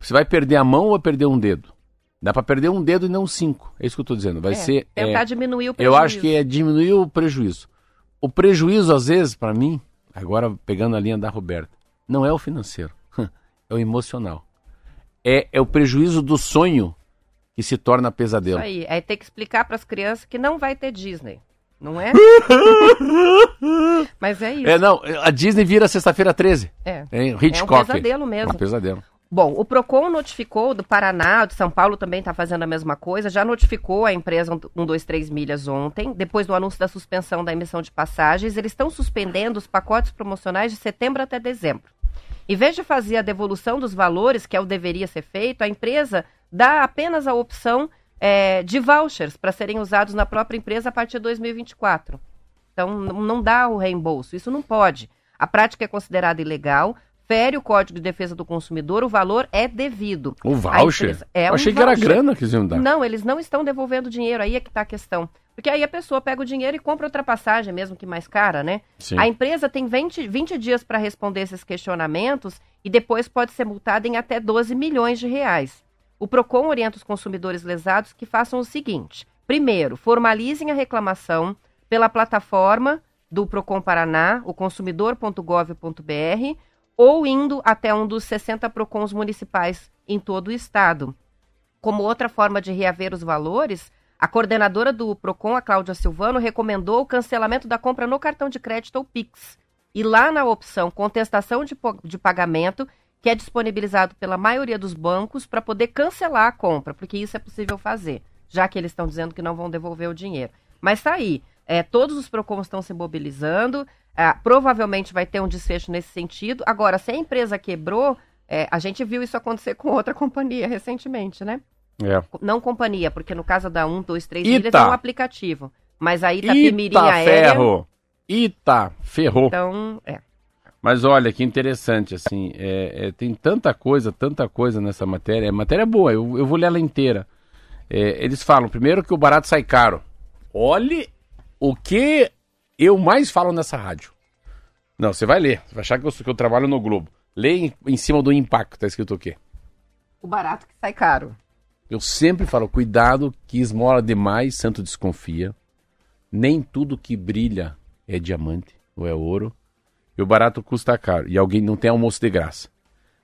Você vai perder a mão ou vai perder um dedo? Dá para perder um dedo e não cinco. É isso que eu tô dizendo. Vai É, ser. Tentar é, diminuir o prejuízo. eu acho que é diminuir o prejuízo. O prejuízo, às vezes, para mim, agora pegando a linha da Roberta, não é o financeiro, <laughs> é o emocional. É, é o prejuízo do sonho que se torna pesadelo. Isso aí. É ter que explicar para as crianças que não vai ter Disney. Não é? <laughs> Mas é isso. É, não, a Disney vira sexta-feira 13. É. Hein? É um Hitchcock. pesadelo mesmo. Um pesadelo. Bom, o Procon notificou do Paraná, de São Paulo também está fazendo a mesma coisa, já notificou a empresa 123 Milhas ontem, depois do anúncio da suspensão da emissão de passagens, eles estão suspendendo os pacotes promocionais de setembro até dezembro. Em vez de fazer a devolução dos valores, que é o deveria ser feito, a empresa dá apenas a opção é, de vouchers para serem usados na própria empresa a partir de 2024. Então, não dá o reembolso, isso não pode. A prática é considerada ilegal, fere o Código de Defesa do Consumidor, o valor é devido. O voucher? É Eu um achei que era voucher. grana que eles iam dar. Não, eles não estão devolvendo dinheiro, aí é que está a questão. Porque aí a pessoa pega o dinheiro e compra outra passagem, mesmo que mais cara, né? Sim. A empresa tem 20, 20 dias para responder esses questionamentos e depois pode ser multada em até 12 milhões de reais. O PROCON orienta os consumidores lesados que façam o seguinte: primeiro, formalizem a reclamação pela plataforma do PROCON Paraná, o consumidor.gov.br, ou indo até um dos 60 PROCONs municipais em todo o estado. Como outra forma de reaver os valores, a coordenadora do PROCON, a Cláudia Silvano, recomendou o cancelamento da compra no cartão de crédito ou PIX. E lá na opção contestação de, de pagamento, que é disponibilizado pela maioria dos bancos para poder cancelar a compra, porque isso é possível fazer, já que eles estão dizendo que não vão devolver o dinheiro. Mas tá aí, é, todos os PROCONs estão se mobilizando, ah, provavelmente vai ter um desfecho nesse sentido. Agora, se a empresa quebrou, é, a gente viu isso acontecer <laughs> com outra companhia recentemente, né? É. Não companhia, porque no caso da 1, 2, 3 Ita. milhas é um aplicativo. Mas aí tá Pimirim Aérea. ferro. Ita, ferrou. Então, é. Mas olha que interessante, assim, é, é, tem tanta coisa, tanta coisa nessa matéria. É matéria boa, eu, eu vou ler ela inteira. É, eles falam, primeiro, que o barato sai caro. Olhe o que eu mais falo nessa rádio. Não, você vai ler, você vai achar que eu, que eu trabalho no Globo. Lê em, em cima do impacto, tá escrito o quê? O barato que sai caro. Eu sempre falo, cuidado que esmola demais, santo desconfia. Nem tudo que brilha é diamante ou é ouro. E o barato custa caro. E alguém não tem almoço de graça.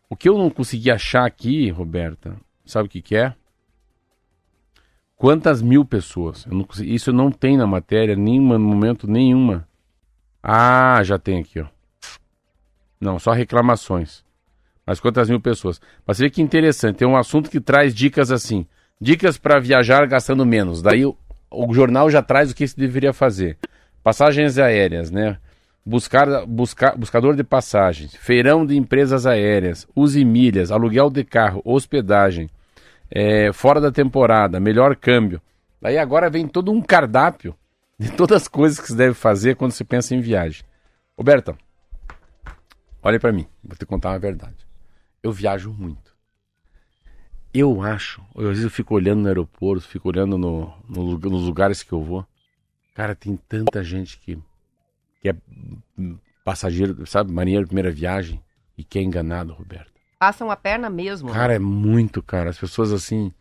O que eu não consegui achar aqui, Roberta, sabe o que, que é? Quantas mil pessoas? Eu não consegui- isso não tem na matéria, nenhuma, no momento nenhuma. Ah, já tem aqui, ó. Não, só reclamações. Mas quantas mil pessoas? Mas você vê que interessante, tem um assunto que traz dicas assim. Dicas para viajar gastando menos. Daí o, o, jornal já traz o que se deveria fazer. Passagens aéreas, né? Buscar, buscar, buscador de passagens, feirão de empresas aéreas, use milhas, aluguel de carro, hospedagem, é, fora da temporada, melhor câmbio. Daí agora vem todo um cardápio de todas as coisas que se deve fazer quando se pensa em viagem. Roberta, olha para mim, vou te contar uma verdade eu viajo muito. Eu acho, às vezes eu fico olhando no aeroporto, fico olhando no, no, nos lugares que eu vou. Cara, tem tanta gente que, que é passageiro, sabe, marinheiro de primeira viagem e que é enganado, Roberto. Passam a perna mesmo. Cara, né? é muito, cara. As pessoas assim.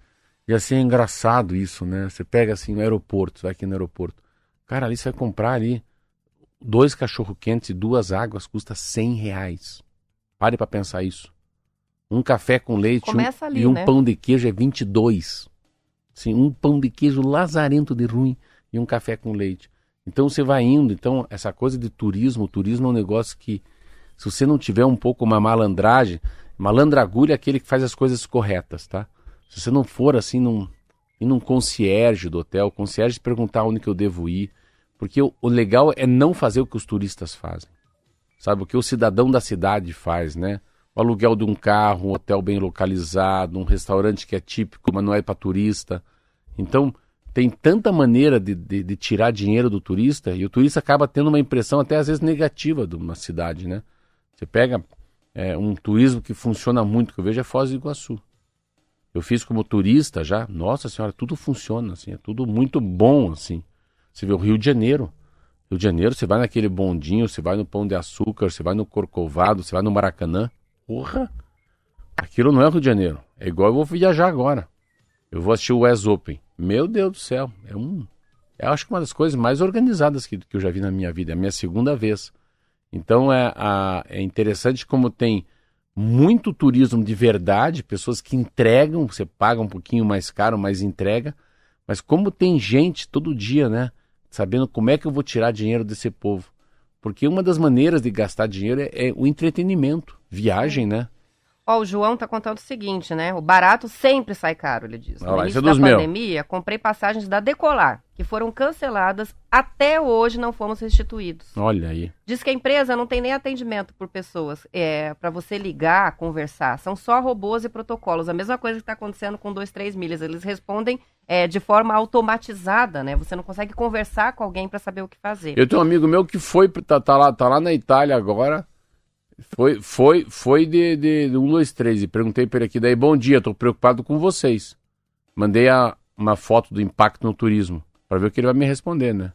E assim é engraçado isso, né? Você pega assim no aeroporto, vai aqui no aeroporto. Cara, ali você vai comprar ali dois cachorro quentes e duas águas custa 100 reais. Pare para pensar isso. Um café com leite um, ali, e um né? pão de queijo é 22. Sim, um pão de queijo lazarento de ruim e um café com leite. Então você vai indo, então essa coisa de turismo, o turismo é um negócio que se você não tiver um pouco uma malandragem, malandragulha é aquele que faz as coisas corretas, tá? Se você não for assim num, num concierge do hotel, concierge perguntar onde que eu devo ir, porque o, o legal é não fazer o que os turistas fazem. Sabe, o que o cidadão da cidade faz, né? o aluguel de um carro, um hotel bem localizado, um restaurante que é típico, mas não é para turista. Então, tem tanta maneira de, de, de, tirar dinheiro do turista e o turista acaba tendo uma impressão até às vezes negativa de uma cidade, né? Você pega é, um turismo que funciona muito, que eu vejo é Foz do Iguaçu. Eu fiz como turista já, nossa senhora, tudo funciona, assim, é tudo muito bom, assim. Você vê o Rio de Janeiro. Rio de Janeiro, você vai naquele bondinho, você vai no Pão de Açúcar, você vai no Corcovado, você vai no Maracanã. Porra! Aquilo não é o Rio de Janeiro. É igual eu vou viajar agora. Eu vou assistir o West Open. Meu Deus do céu. É um. Eu acho que uma das coisas mais organizadas que, que eu já vi na minha vida. É a minha segunda vez. Então é, a, é interessante como tem muito turismo de verdade, pessoas que entregam, você paga um pouquinho mais caro, mas entrega. Mas como tem gente todo dia, né? Sabendo como é que eu vou tirar dinheiro desse povo. Porque uma das maneiras de gastar dinheiro é, é o entretenimento, viagem, né? Ó, o João tá contando o seguinte, né? O barato sempre sai caro, ele diz. No ah, início é da pandemia, comprei passagens da Decolar, que foram canceladas, até hoje não fomos restituídos. Olha aí. Diz que a empresa não tem nem atendimento por pessoas, é para você ligar, conversar. São só robôs e protocolos. A mesma coisa que está acontecendo com dois, três milhas. Eles respondem é, de forma automatizada, né? Você não consegue conversar com alguém para saber o que fazer. Eu tenho um amigo meu que foi, tá, tá lá, tá lá na Itália agora foi, foi, foi de, de, de 1, 2, 3. E perguntei para ele aqui, daí, bom dia, estou preocupado com vocês. Mandei a, uma foto do impacto no turismo, para ver o que ele vai me responder, né?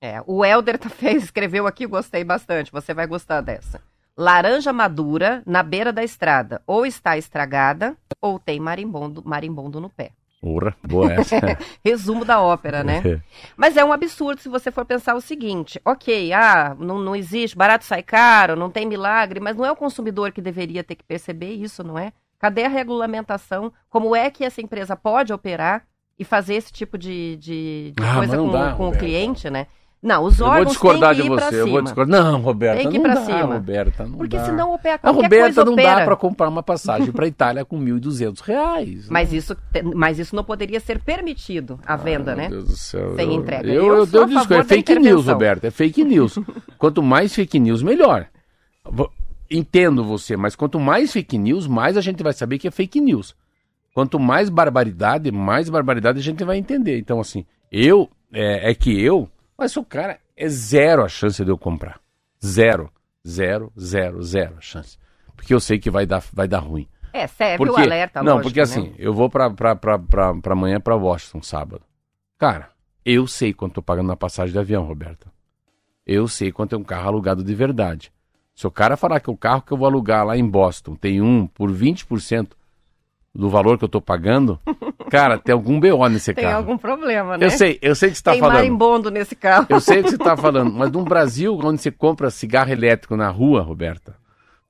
É, o Helder tá fez, escreveu aqui, gostei bastante, você vai gostar dessa. Laranja madura na beira da estrada, ou está estragada, ou tem marimbondo, marimbondo no pé. Porra, boa essa. <laughs> Resumo da ópera, né? É. Mas é um absurdo se você for pensar o seguinte: ok, ah, não, não existe, barato sai caro, não tem milagre, mas não é o consumidor que deveria ter que perceber isso, não é? Cadê a regulamentação? Como é que essa empresa pode operar e fazer esse tipo de, de, de ah, coisa com, dá, com o cliente, né? Não, os órgãos eu vou discordar de você, eu vou discordar. Não, Roberta, tem que ir não dá, cima. Roberta, não Porque dá. senão opera A Roberta não opera. dá para comprar uma passagem para Itália com 1.200 reais. Mas isso, mas isso não poderia ser permitido, a venda, ah, né? Meu Deus do céu. Sem entrega. Eu, eu, eu, eu disco, é fake news, Roberta, é fake news. <laughs> quanto mais fake news, melhor. Entendo você, mas quanto mais fake news, mais a gente vai saber que é fake news. Quanto mais barbaridade, mais barbaridade a gente vai entender. Então, assim, eu, é, é que eu, mas o cara é zero a chance de eu comprar. Zero. Zero, zero, zero a chance. Porque eu sei que vai dar, vai dar ruim. É, serve porque, o alerta, Não, lógico, porque assim, né? eu vou pra, pra, pra, pra, pra amanhã pra Washington, sábado. Cara, eu sei quanto tô pagando na passagem de avião, Roberta. Eu sei quanto é um carro alugado de verdade. Se o cara falar que o carro que eu vou alugar lá em Boston tem um por 20%, do valor que eu tô pagando, cara, tem algum BO nesse tem carro. Tem algum problema, né? Eu sei, eu sei que você tá tem falando. Tem marimbondo nesse carro. Eu sei o que você tá falando, mas num Brasil onde você compra cigarro elétrico na rua, Roberta,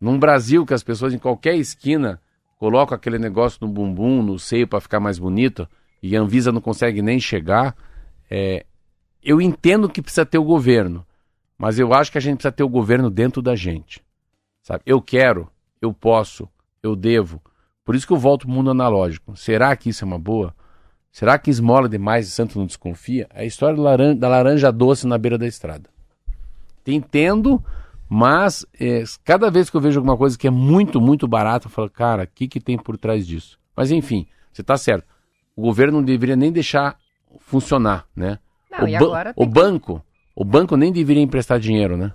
num Brasil que as pessoas em qualquer esquina colocam aquele negócio no bumbum, no seio para ficar mais bonito, e a Anvisa não consegue nem chegar, é, eu entendo que precisa ter o governo, mas eu acho que a gente precisa ter o governo dentro da gente. Sabe? Eu quero eu posso, eu devo. Por isso que eu volto para o mundo analógico. Será que isso é uma boa? Será que esmola demais e santo não desconfia? É a história da laranja doce na beira da estrada. Entendo, mas é, cada vez que eu vejo alguma coisa que é muito, muito barata, eu falo, cara, o que, que tem por trás disso? Mas enfim, você está certo. O governo não deveria nem deixar funcionar, né? Não, o, agora o banco, o banco nem deveria emprestar dinheiro, né?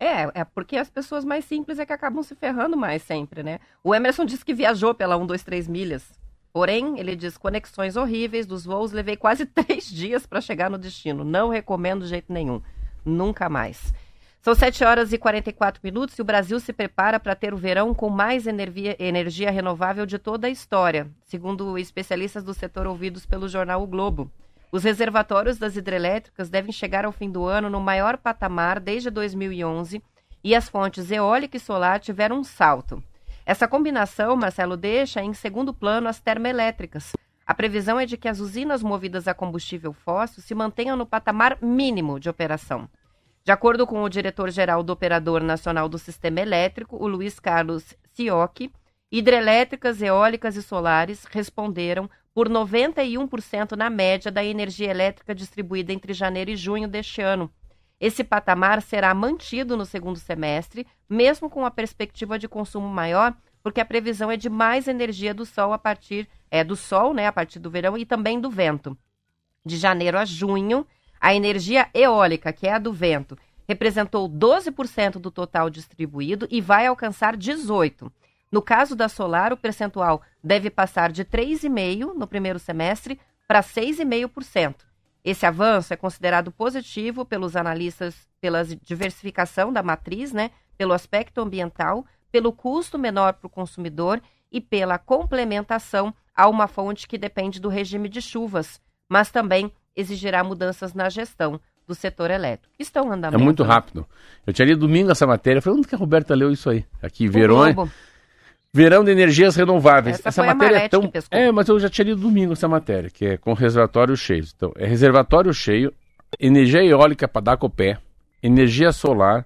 É, é porque as pessoas mais simples é que acabam se ferrando mais sempre, né? O Emerson disse que viajou pela 1, 2, 3 milhas. Porém, ele diz: conexões horríveis dos voos, levei quase <laughs> três dias para chegar no destino. Não recomendo de jeito nenhum. Nunca mais. São 7 horas e 44 minutos e o Brasil se prepara para ter o verão com mais energia, energia renovável de toda a história, segundo especialistas do setor ouvidos pelo jornal O Globo. Os reservatórios das hidrelétricas devem chegar ao fim do ano no maior patamar desde 2011 e as fontes eólica e solar tiveram um salto. Essa combinação, Marcelo, deixa em segundo plano as termoelétricas. A previsão é de que as usinas movidas a combustível fóssil se mantenham no patamar mínimo de operação. De acordo com o diretor-geral do Operador Nacional do Sistema Elétrico, o Luiz Carlos Sioc, hidrelétricas, eólicas e solares responderam por 91% na média da energia elétrica distribuída entre janeiro e junho deste ano. Esse patamar será mantido no segundo semestre, mesmo com a perspectiva de consumo maior, porque a previsão é de mais energia do sol a partir é do sol, né, a partir do verão e também do vento. De janeiro a junho, a energia eólica, que é a do vento, representou 12% do total distribuído e vai alcançar 18%. No caso da solar, o percentual deve passar de 3,5% no primeiro semestre para 6,5%. Esse avanço é considerado positivo pelos analistas pela diversificação da matriz, né, pelo aspecto ambiental, pelo custo menor para o consumidor e pela complementação a uma fonte que depende do regime de chuvas, mas também exigirá mudanças na gestão do setor elétrico. Estão andando. É muito rápido. Eu tinha lido domingo essa matéria. Falei, onde que a Roberta leu isso aí? Aqui, Verão. Verão de Energias Renováveis. Essa, essa matéria é tão. É, mas eu já tinha lido domingo essa matéria, que é com reservatório cheio. Então, é reservatório cheio, energia eólica para dar com o pé, energia solar.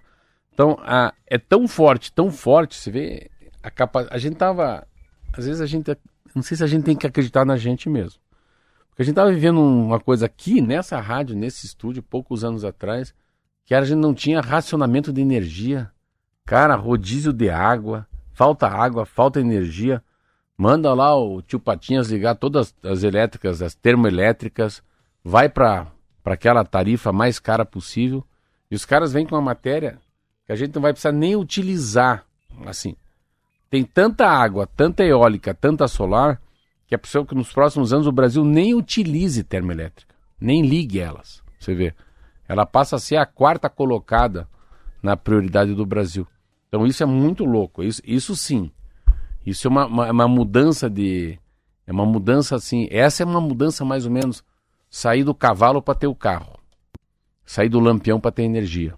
Então, a, é tão forte, tão forte, você vê, a capa, a gente tava, às vezes a gente, não sei se a gente tem que acreditar na gente mesmo. Porque a gente estava vivendo uma coisa aqui, nessa rádio, nesse estúdio, poucos anos atrás, que a gente não tinha racionamento de energia. Cara, rodízio de água, falta água, falta energia. Manda lá o tio Patinhas ligar todas as elétricas, as termoelétricas, vai para aquela tarifa mais cara possível. E os caras vêm com uma matéria que a gente não vai precisar nem utilizar. Assim, tem tanta água, tanta eólica, tanta solar, que é possível que nos próximos anos o Brasil nem utilize termoelétrica, nem ligue elas. Você vê, ela passa a ser a quarta colocada na prioridade do Brasil. Então isso é muito louco. Isso, isso sim, isso é uma, uma, uma mudança de, é uma mudança assim. Essa é uma mudança mais ou menos sair do cavalo para ter o carro, sair do lampião para ter energia,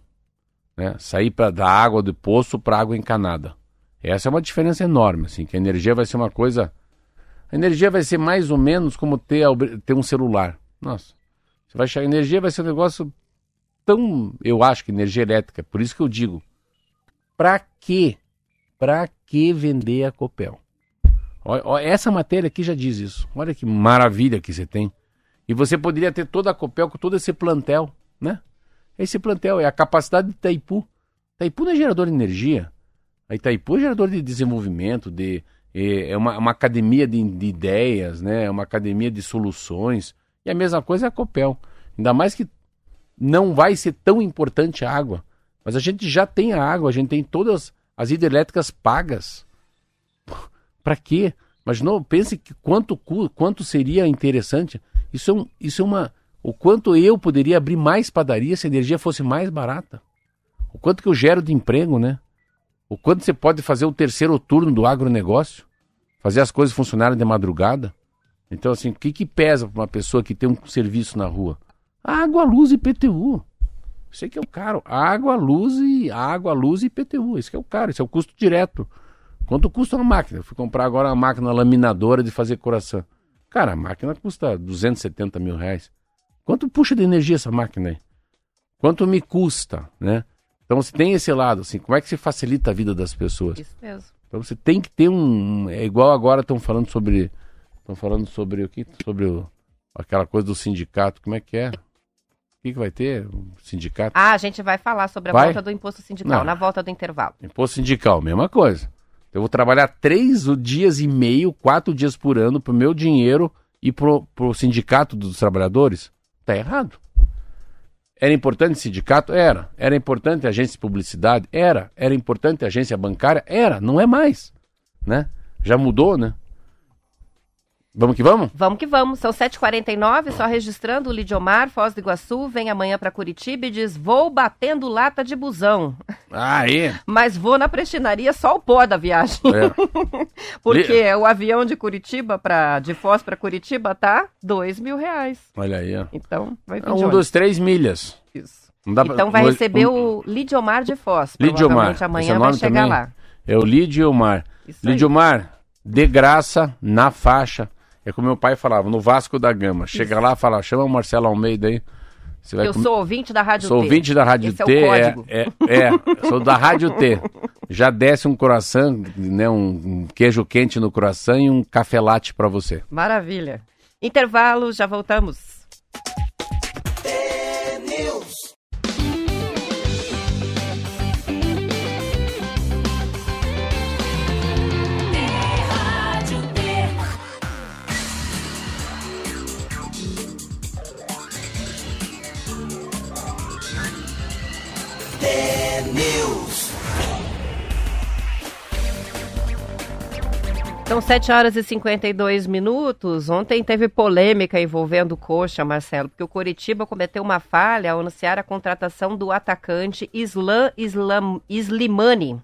né? Sair para da água do poço para água encanada. Essa é uma diferença enorme, assim, que a energia vai ser uma coisa a energia vai ser mais ou menos como ter, ter um celular. Nossa, você vai chegar, energia vai ser um negócio tão, eu acho que energia elétrica, por isso que eu digo, para quê? Para que vender a Copel? essa matéria aqui já diz isso. Olha que maravilha que você tem. E você poderia ter toda a Copel com todo esse plantel, né? Esse plantel é a capacidade de Itaipu. Itaipu não é gerador de energia. A Itaipu é gerador de desenvolvimento, de é, é uma, uma academia de, de, ideias, né? É uma academia de soluções. E a mesma coisa é a Copel. Ainda mais que não vai ser tão importante a água. Mas a gente já tem a água, a gente tem todas as hidrelétricas pagas. Para quê? Mas não pense que quanto, quanto seria interessante. Isso é, um, isso é uma. O quanto eu poderia abrir mais padaria se a energia fosse mais barata. O quanto que eu gero de emprego, né? O quanto você pode fazer o terceiro turno do agronegócio, fazer as coisas funcionarem de madrugada. Então, assim, o que, que pesa para uma pessoa que tem um serviço na rua? Água, luz e PTU. Isso que é o caro. Água, luz e água, luz e PTU. Isso que é o caro, isso é o custo direto. Quanto custa uma máquina? Eu fui comprar agora uma máquina laminadora de fazer coração. Cara, a máquina custa 270 mil reais. Quanto puxa de energia essa máquina aí? Quanto me custa, né? Então, se tem esse lado, assim, como é que se facilita a vida das pessoas? Isso mesmo. Então você tem que ter um. É igual agora estão falando sobre. Estão falando sobre o que? Sobre o, aquela coisa do sindicato. Como é que é? Que, que vai ter? Um sindicato? Ah, a gente vai falar sobre a Vai? volta do imposto sindical Não. na volta do intervalo. Imposto sindical, mesma coisa. Eu vou trabalhar três dias e meio, quatro dias por ano pro meu dinheiro e pro, pro sindicato dos trabalhadores? Tá errado. Era importante sindicato? Era. Era importante agência de publicidade? Era. Era importante agência bancária? Era. Não é mais. Né? Já mudou, né? Vamos que vamos? Vamos que vamos. São 7h49, só registrando o Lidiomar, Foz do Iguaçu, vem amanhã para Curitiba e diz: vou batendo lata de busão. Aí. <laughs> Mas vou na prestinaria só o pó da viagem. É. <laughs> Porque o avião de Curitiba para de Foz para Curitiba tá dois mil reais. Olha aí, ó. Então vai vir É um dos três milhas. Isso. Não dá pra- Então vai receber um- o Lidiomar de Foz. Lidiomar. Amanhã nome vai chegar também? lá. É o Lidiomar. Lidiomar, de graça, na faixa. É como meu pai falava, no Vasco da Gama. Chega lá e fala, chama o Marcelo Almeida aí. Você vai Eu comer- sou ouvinte da Rádio Sou T. ouvinte da Rádio Esse é T. É, código. é, é, sou da Rádio T. Já desce um coração, né, um, um queijo quente no coração e um café latte pra você. Maravilha. Intervalo, já voltamos. São 7 horas e 52 minutos. Ontem teve polêmica envolvendo o Coxa, Marcelo, porque o Coritiba cometeu uma falha ao anunciar a contratação do atacante Islam, Islam Slimani.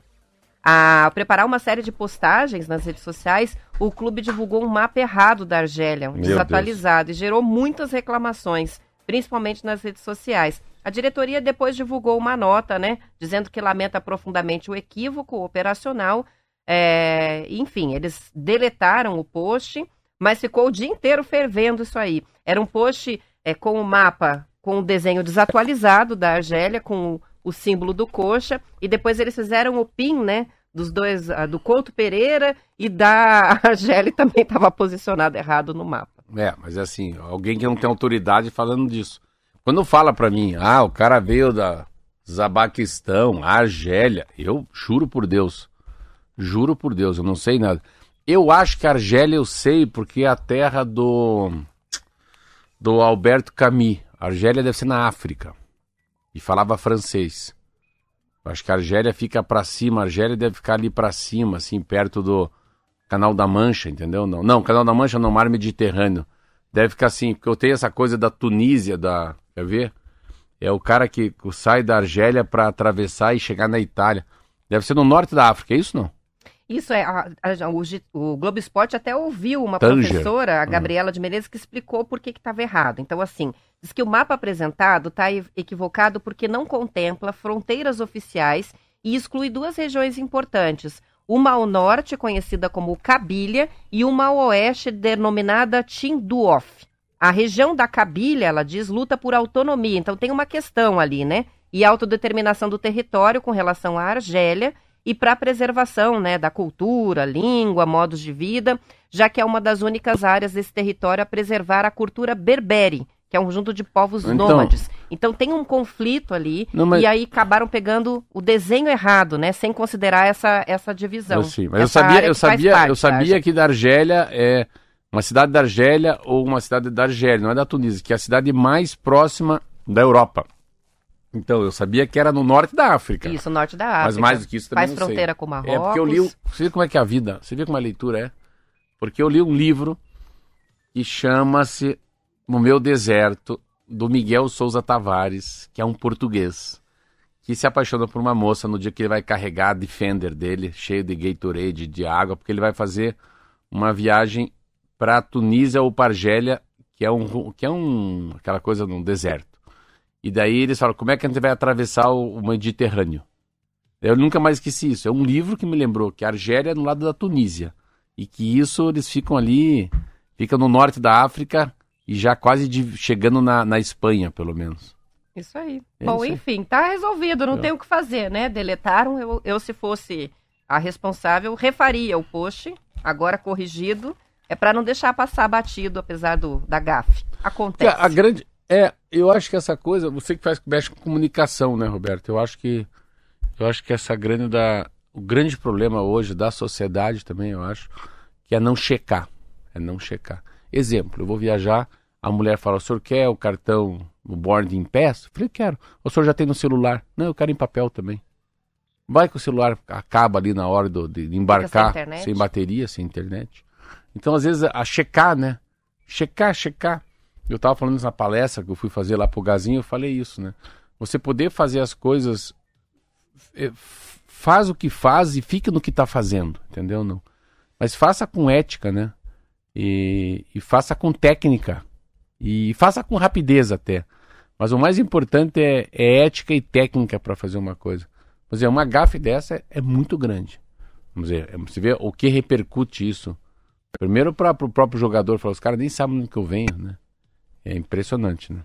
Ao preparar uma série de postagens nas redes sociais, o clube divulgou um mapa errado da Argélia, um desatualizado, e gerou muitas reclamações, principalmente nas redes sociais. A diretoria depois divulgou uma nota, né, dizendo que lamenta profundamente o equívoco operacional. É, enfim, eles deletaram o post, mas ficou o dia inteiro fervendo isso aí. Era um post é, com o mapa, com o desenho desatualizado da Argélia, com o, o símbolo do coxa, e depois eles fizeram o pin, né? Dos dois, ah, do Couto Pereira e da <laughs> Argélia também estava posicionado errado no mapa. É, mas é assim, alguém que não tem autoridade falando disso. Quando fala pra mim, ah, o cara veio da Zabaquistão, Argélia, eu juro por Deus, juro por Deus, eu não sei nada. Eu acho que Argélia eu sei porque é a terra do do Alberto Camus. Argélia deve ser na África. E falava francês. Acho que a Argélia fica pra cima, a Argélia deve ficar ali pra cima, assim, perto do Canal da Mancha, entendeu? Não, não, Canal da Mancha no Mar Mediterrâneo. Deve ficar assim, porque eu tenho essa coisa da Tunísia, da. Quer ver? É o cara que sai da Argélia para atravessar e chegar na Itália. Deve ser no norte da África, é isso não? Isso é, a- a- o, o Globo Esporte até ouviu uma Tanger. professora, a Gabriela de Menezes, que explicou por que estava errado. Então, assim, diz que o mapa apresentado está equivocado porque não contempla fronteiras oficiais e exclui duas regiões importantes. Uma ao norte, conhecida como Cabilha, e uma ao oeste, denominada Tinduof. A região da Cabilha, ela diz, luta por autonomia, então tem uma questão ali, né? E autodeterminação do território com relação à Argélia e para a preservação né, da cultura, língua, modos de vida, já que é uma das únicas áreas desse território a preservar a cultura berbere, que é um conjunto de povos Então- nômades. Então tem um conflito ali, Não, mas- e aí acabaram pegando o desenho errado, né? Sem considerar essa, essa divisão. Eu sim, mas eu sabia, eu sabia, parte eu da sabia Argélia. que da Argélia é uma cidade da Argélia ou uma cidade da Argélia, não é da Tunísia, que é a cidade mais próxima da Europa. Então, eu sabia que era no norte da África. Isso, norte da África. Mas mais do que isso também Faz não sei. fronteira com Marrocos. É porque eu li. Você vê como é que é a vida? Você vê como a leitura é? Porque eu li um livro que chama-se No Meu Deserto, do Miguel Souza Tavares, que é um português, que se apaixona por uma moça no dia que ele vai carregar a Defender dele, cheio de Gatorade, de água, porque ele vai fazer uma viagem para Tunísia ou para Argélia, que é um que é um aquela coisa num deserto. E daí eles falam, como é que a gente vai atravessar o, Mediterrâneo? Eu nunca mais esqueci isso. É um livro que me lembrou que a Argélia é no lado da Tunísia. E que isso eles ficam ali, ficam no norte da África e já quase de- chegando na, na Espanha, pelo menos. Isso aí. É Bom, isso aí. enfim, tá resolvido, não É. tem o que fazer, né? Deletaram. Eu, eu, se fosse a responsável refaria o post, agora corrigido, é para não deixar passar batido, apesar do, da gafe. Acontece. A, a grande. É, eu acho que essa coisa, você que faz mexe com comunicação, né, Roberto? Eu acho que eu acho que essa grande da o grande problema hoje da sociedade também, eu acho, que é não checar, é não checar. Exemplo, eu vou viajar, a mulher fala: "O senhor quer o cartão o boarding pass?" Eu falei: "Quero". "O senhor já tem no celular?" "Não, eu quero em papel também". Vai que o celular acaba ali na hora do, de embarcar, sem, sem bateria, sem internet. Então, às vezes, a checar, né? Checar, checar. Eu estava falando isso na palestra que eu fui fazer lá pro Gazinho, eu falei isso, né? Você poder fazer as coisas. Eh, faz o que faz e fica no que está fazendo, entendeu? Não. Mas faça com ética, né? E, e faça com técnica. E faça com rapidez até. Mas o mais importante é, é ética e técnica para fazer uma coisa. É uma gafe dessa é, é muito grande. Vamos dizer, é, você vê o que repercute isso. Primeiro para o próprio jogador, falar, os caras nem sabem no que eu venho, né? É impressionante, né?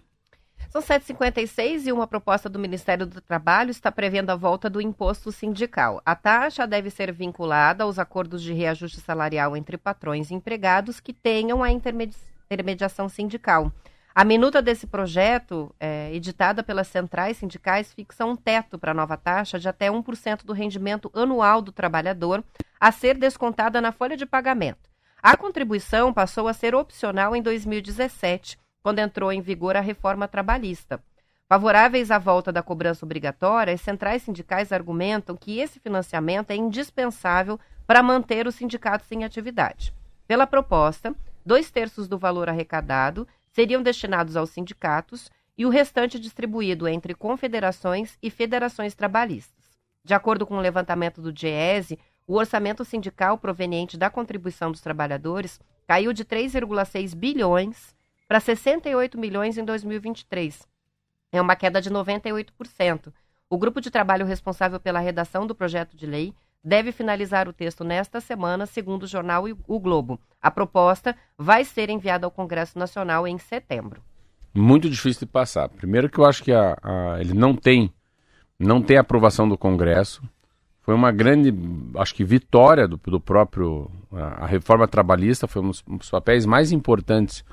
São 7,56 e uma proposta do Ministério do Trabalho está prevendo a volta do imposto sindical. A taxa deve ser vinculada aos acordos de reajuste salarial entre patrões e empregados que tenham a intermediação sindical. A minuta desse projeto, é, editada pelas centrais sindicais, fixa um teto para a nova taxa de até 1% do rendimento anual do trabalhador a ser descontada na folha de pagamento. A contribuição passou a ser opcional em 2017, quando entrou em vigor a reforma trabalhista. Favoráveis à volta da cobrança obrigatória, as centrais sindicais argumentam que esse financiamento é indispensável para manter os sindicatos em atividade. Pela proposta, dois terços do valor arrecadado seriam destinados aos sindicatos e o restante distribuído entre confederações e federações trabalhistas. De acordo com o levantamento do DIEESE, o orçamento sindical proveniente da contribuição dos trabalhadores caiu de 3,6 bilhões para 68 milhões em 2023. É uma queda de 98%. O grupo de trabalho responsável pela redação do projeto de lei deve finalizar o texto nesta semana, segundo o jornal O Globo. A proposta vai ser enviada ao Congresso Nacional em setembro. Muito difícil de passar. Primeiro que eu acho que a, a, ele não tem não tem aprovação do Congresso. Foi uma grande, acho que vitória do, do próprio a, a, reforma trabalhista foi um dos, um dos, papéis mais importantes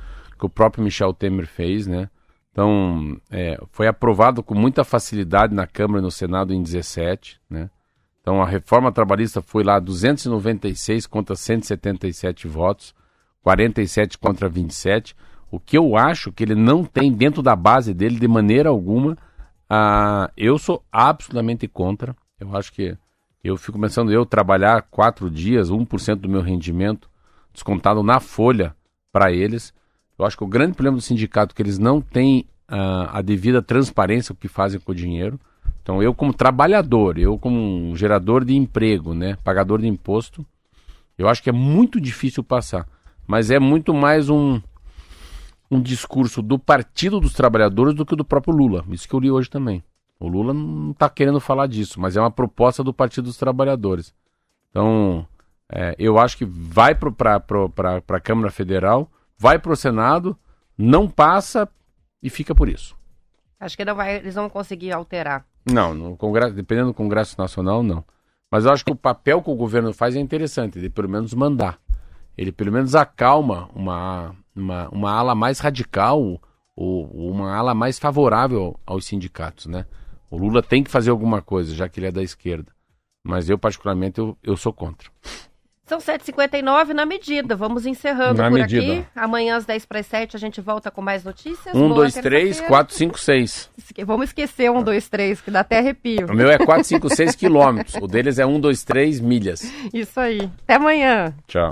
que o próprio Michel Temer fez, né? Então, é, foi aprovado com muita facilidade na Câmara e no Senado em 17, né? Então a reforma trabalhista foi lá 296 contra 177 votos, 47 contra 27. O que eu acho que ele não tem dentro da base dele de maneira alguma. Ah, eu sou absolutamente contra. Eu acho que eu fico pensando eu trabalhar quatro dias, 1% do meu rendimento descontado na folha para eles. Eu acho que o grande problema do sindicato é que eles não têm ah, a devida transparência o que fazem com o dinheiro. Então, eu como trabalhador, eu como gerador de emprego, né, pagador de imposto, eu acho que é muito difícil passar. Mas é muito mais um, um discurso do Partido dos Trabalhadores do que do próprio Lula. Isso que eu li hoje também. O Lula não está querendo falar disso, mas é uma proposta do Partido dos Trabalhadores. Então, é, eu acho que vai para a Câmara Federal, vai para o Senado, não passa e fica por isso. Acho que não vai, eles vão conseguir alterar. Não, no Congresso, dependendo do Congresso Nacional, não. Mas eu acho que o papel que o governo faz é interessante, de pelo menos mandar. Ele pelo menos acalma uma, uma, uma ala mais radical ou uma ala mais favorável aos sindicatos, né? O Lula tem que fazer alguma coisa, já que ele é da esquerda. Mas eu, particularmente, eu, eu sou contra. São 7h59 na medida. Vamos encerrando na por medida. aqui. Amanhã às 10 para as 7 a gente volta com mais notícias. 1, 2, 3, 4, 5, 6. Vamos esquecer 1, 2, 3, que dá até arrepio. O meu é 4, 5, 6 quilômetros. O deles é 1, 2, 3 milhas. Isso aí. Até amanhã. Tchau.